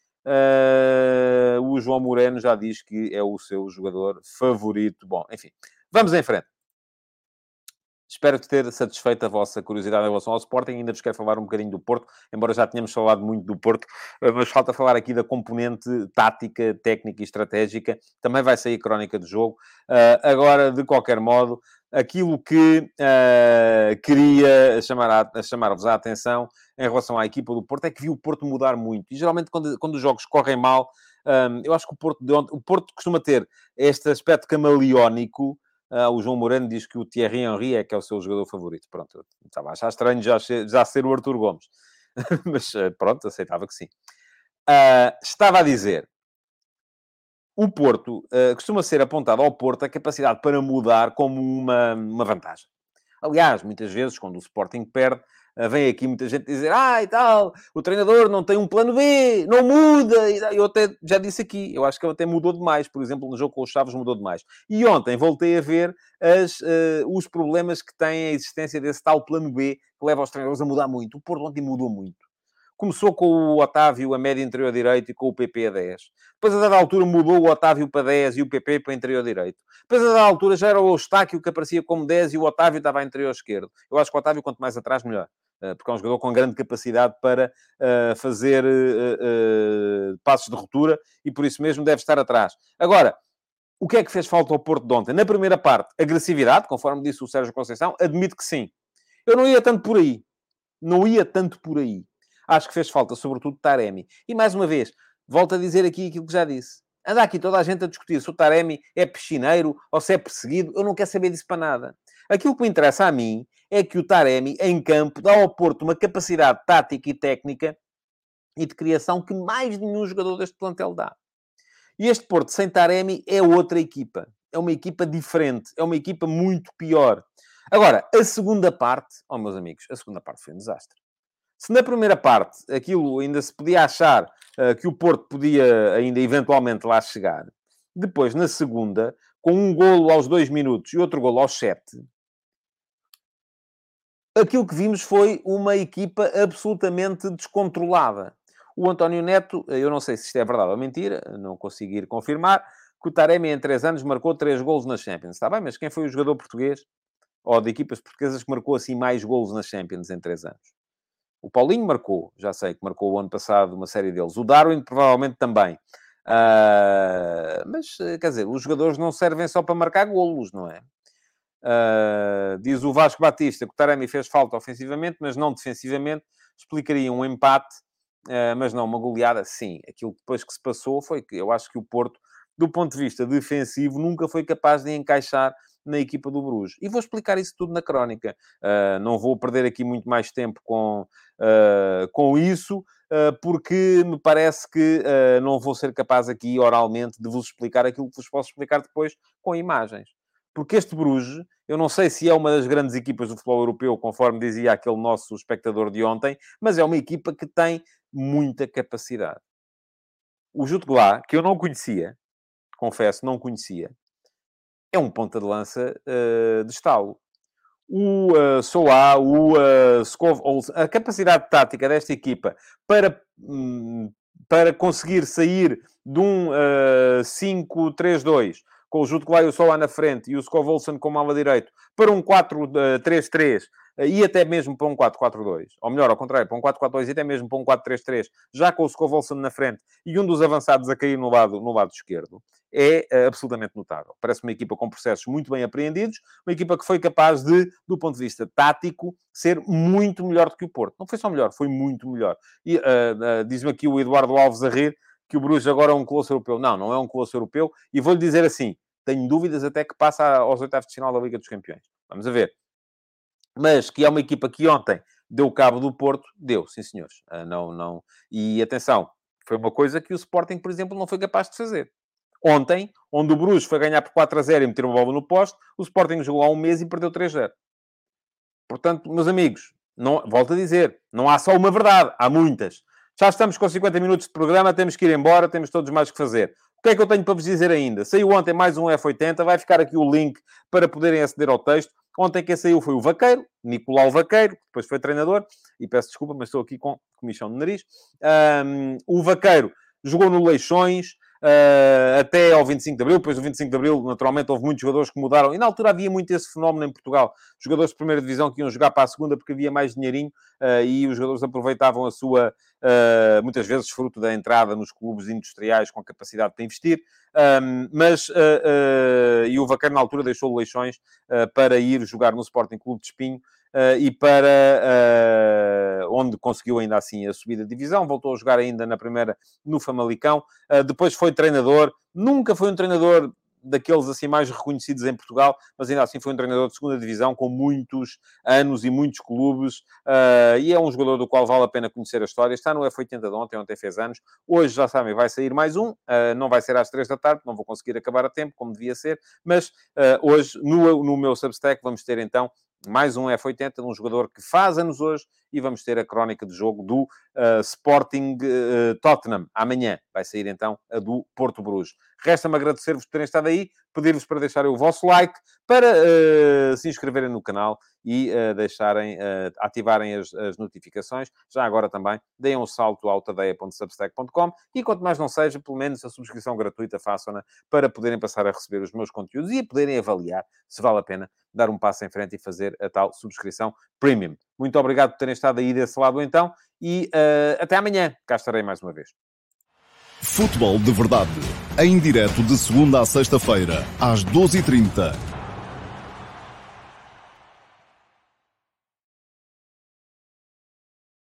O João Moreno já diz que é o seu jogador favorito. Bom, enfim, vamos em frente. Espero ter satisfeito a vossa curiosidade em relação ao Sporting. Ainda vos quero falar um bocadinho do Porto, embora já tenhamos falado muito do Porto, eh, mas falta falar aqui da componente tática, técnica e estratégica. Também vai sair crónica do jogo. Uh, agora, de qualquer modo, aquilo que uh, queria chamar-vos chamar a atenção em relação à equipa do Porto é que vi o Porto mudar muito. E geralmente, quando, quando os jogos correm mal, um, eu acho que o Porto, o Porto costuma ter este aspecto camaleónico Uh, o João Moreno diz que o Thierry Henry é que é o seu jogador favorito. Pronto, estava a achar estranho já, já ser o Arthur Gomes. Mas uh, pronto, aceitava que sim. Uh, estava a dizer, o Porto costuma ser apontado ao Porto a capacidade para mudar como uma, uma vantagem. Aliás, muitas vezes, quando o Sporting perde, vem aqui muita gente dizer, ah, e tal, o treinador não tem um plano B, não muda. Eu até já disse aqui, eu acho que ele até mudou demais. Por exemplo, no jogo com os Chaves mudou demais. E ontem voltei a ver as, uh, os problemas que tem a existência desse tal plano B que leva os treinadores a mudar muito. O Porto ontem mudou muito. Começou com o Otávio a médio interior direito e com o PP a 10. Depois, a dada altura, mudou o Otávio para 10 e o PP para interior direito. Depois, a dada altura, já era o Eustáquio que aparecia como 10 e o Otávio estava a interior esquerdo. Eu acho que o Otávio, quanto mais atrás, melhor. Eh, porque é um jogador com grande capacidade para uh, fazer uh, uh, passos de ruptura e por isso mesmo deve estar atrás. Agora, o que é que fez falta ao Porto de ontem? Na primeira parte, agressividade, conforme disse o Sérgio Conceição, admito que sim. Eu não ia tanto por aí. Não ia tanto por aí. Acho que fez falta, sobretudo, Taremi. E mais uma vez, volto a dizer aqui aquilo que já disse. Anda aqui toda a gente a discutir se o Taremi é piscineiro ou se é perseguido. Eu não quero saber disso para nada. Aquilo que me interessa a mim é que o Taremi, em campo, dá ao Porto uma capacidade tática e técnica e de criação que mais nenhum jogador deste plantel dá. E este Porto sem Taremi é outra equipa. É uma equipa diferente. É uma equipa muito pior. Agora, a segunda parte... Oh, meus amigos, a segunda parte foi um desastre. Se na primeira parte aquilo ainda se podia achar uh, que o Porto podia ainda eventualmente lá chegar, depois, na segunda, com um golo aos dois minutos e outro golo aos sete, aquilo que vimos foi uma equipa absolutamente descontrolada. O António Neto, eu não sei se isto é verdade ou mentira, não consigo ir confirmar, que o Taremi em três anos marcou três golos na Champions. Está bem, mas quem foi o jogador português, ou de equipas portuguesas, que marcou assim mais golos na Champions em três anos? O Paulinho marcou, já sei que marcou o ano passado uma série deles. O Darwin provavelmente também. Uh, mas, quer dizer, os jogadores não servem só para marcar golos, não é? Uh, diz o Vasco Batista que o Taremi fez falta ofensivamente, mas não defensivamente. Explicaria um empate, uh, mas não uma goleada. Sim, aquilo depois que se passou foi que eu acho que o Porto, do ponto de vista defensivo, nunca foi capaz de encaixar na equipa do Bruges. E vou explicar isso tudo na crónica. Uh, não vou perder aqui muito mais tempo com, com isso, porque me parece que não vou ser capaz aqui oralmente de vos explicar aquilo que vos posso explicar depois com imagens. Porque este Bruges, eu não sei se é uma das grandes equipas do futebol europeu, conforme dizia aquele nosso espectador de ontem, mas é uma equipa que tem muita capacidade. O Jutglá, que eu não conhecia, confesso, não conhecia, é um ponta de lança uh, de estalo. O uh, Soá, o uh, Skov a capacidade tática desta equipa para, um, para conseguir sair de um uh, 5-3-2 com o Jude Clay só lá na frente e o Scott Olsen como ala direito, para um 4-3-3 eh, e até mesmo para um 4-4-2. Ou melhor, ao contrário, para um 4-4-2 e até mesmo para um 4-3-3, já com o Scott Olsen na frente e um dos avançados a cair no lado, no lado esquerdo, é uh, absolutamente notável. Parece uma equipa com processos muito bem apreendidos, uma equipa que foi capaz de, do ponto de vista tático, ser muito melhor do que o Porto. Não foi só melhor, foi muito melhor. E uh, uh, diz-me aqui o Eduardo Alves a rir que o Bruges agora é um colosso europeu. Não, não é um colosso europeu. E vou-lhe dizer assim, tenho dúvidas até que passa aos oitavos de final da Liga dos Campeões. Vamos a ver. Mas que é uma equipa que ontem deu cabo do Porto, deu, sim senhores. Uh, não, não. E atenção, foi uma coisa que o Sporting, por exemplo, não foi capaz de fazer. Ontem, onde o Bruges foi ganhar por 4 a 0 e meter uma bola no poste, o Sporting jogou há um mês e perdeu 3 a 0. Portanto, meus amigos, não, volto a dizer, não há só uma verdade, há muitas. Já estamos com 50 minutos de programa, temos que ir embora, temos todos mais que fazer. O que é que eu tenho para vos dizer ainda? Saiu ontem mais um F80, vai ficar aqui o link para poderem aceder ao texto. Ontem quem saiu foi o Vaqueiro, Nicolau Vaqueiro, que depois foi treinador, e peço desculpa, mas estou aqui com comissão de nariz. Um, o Vaqueiro jogou no Leixões, uh, até ao 25 de Abril. Depois do 25 de Abril, naturalmente, houve muitos jogadores que mudaram. E na altura havia muito esse fenómeno em Portugal. Jogadores de primeira divisão que iam jogar para a segunda porque havia mais dinheirinho uh, e os jogadores aproveitavam a sua, uh, muitas vezes, fruto da entrada nos clubes industriais com capacidade de investir. Um, mas, e o Vaqueiro, na altura, deixou Leixões para ir jogar no Sporting Clube de Espinho. Uh, e para uh, onde conseguiu ainda assim a subida de divisão, voltou a jogar ainda na primeira no Famalicão, uh, depois foi treinador, nunca foi um treinador daqueles assim mais reconhecidos em Portugal, mas ainda assim foi um treinador de segunda divisão com muitos anos e muitos clubes, e é um jogador do qual vale a pena conhecer a história. Está no F80 de ontem, ontem fez anos. Hoje, já sabem, vai sair mais um, não vai ser às três da tarde, não vou conseguir acabar a tempo, como devia ser, mas hoje, no, no meu Substack, vamos ter então mais um F80 de um jogador que faz anos hoje e vamos ter a crónica de jogo do uh, Sporting uh, Tottenham amanhã. Vai sair então a do Porto Bruges. Resta-me agradecer-vos por terem estado aí, pedir-vos para deixarem o vosso like, para uh, se inscreverem no canal e uh, deixarem, uh, ativarem as, as, notificações. Já agora também deem um salto ao tadeia.substack.com e quanto mais não seja, pelo menos a subscrição gratuita façam-na para poderem passar a receber os meus conteúdos e poderem avaliar se vale a pena dar um passo em frente e fazer a tal subscrição premium. Muito obrigado por terem estado aí desse lado então e uh, até amanhã. Cá estarei mais uma vez. Futebol de Verdade, em direto de segunda a sexta-feira, às 12h30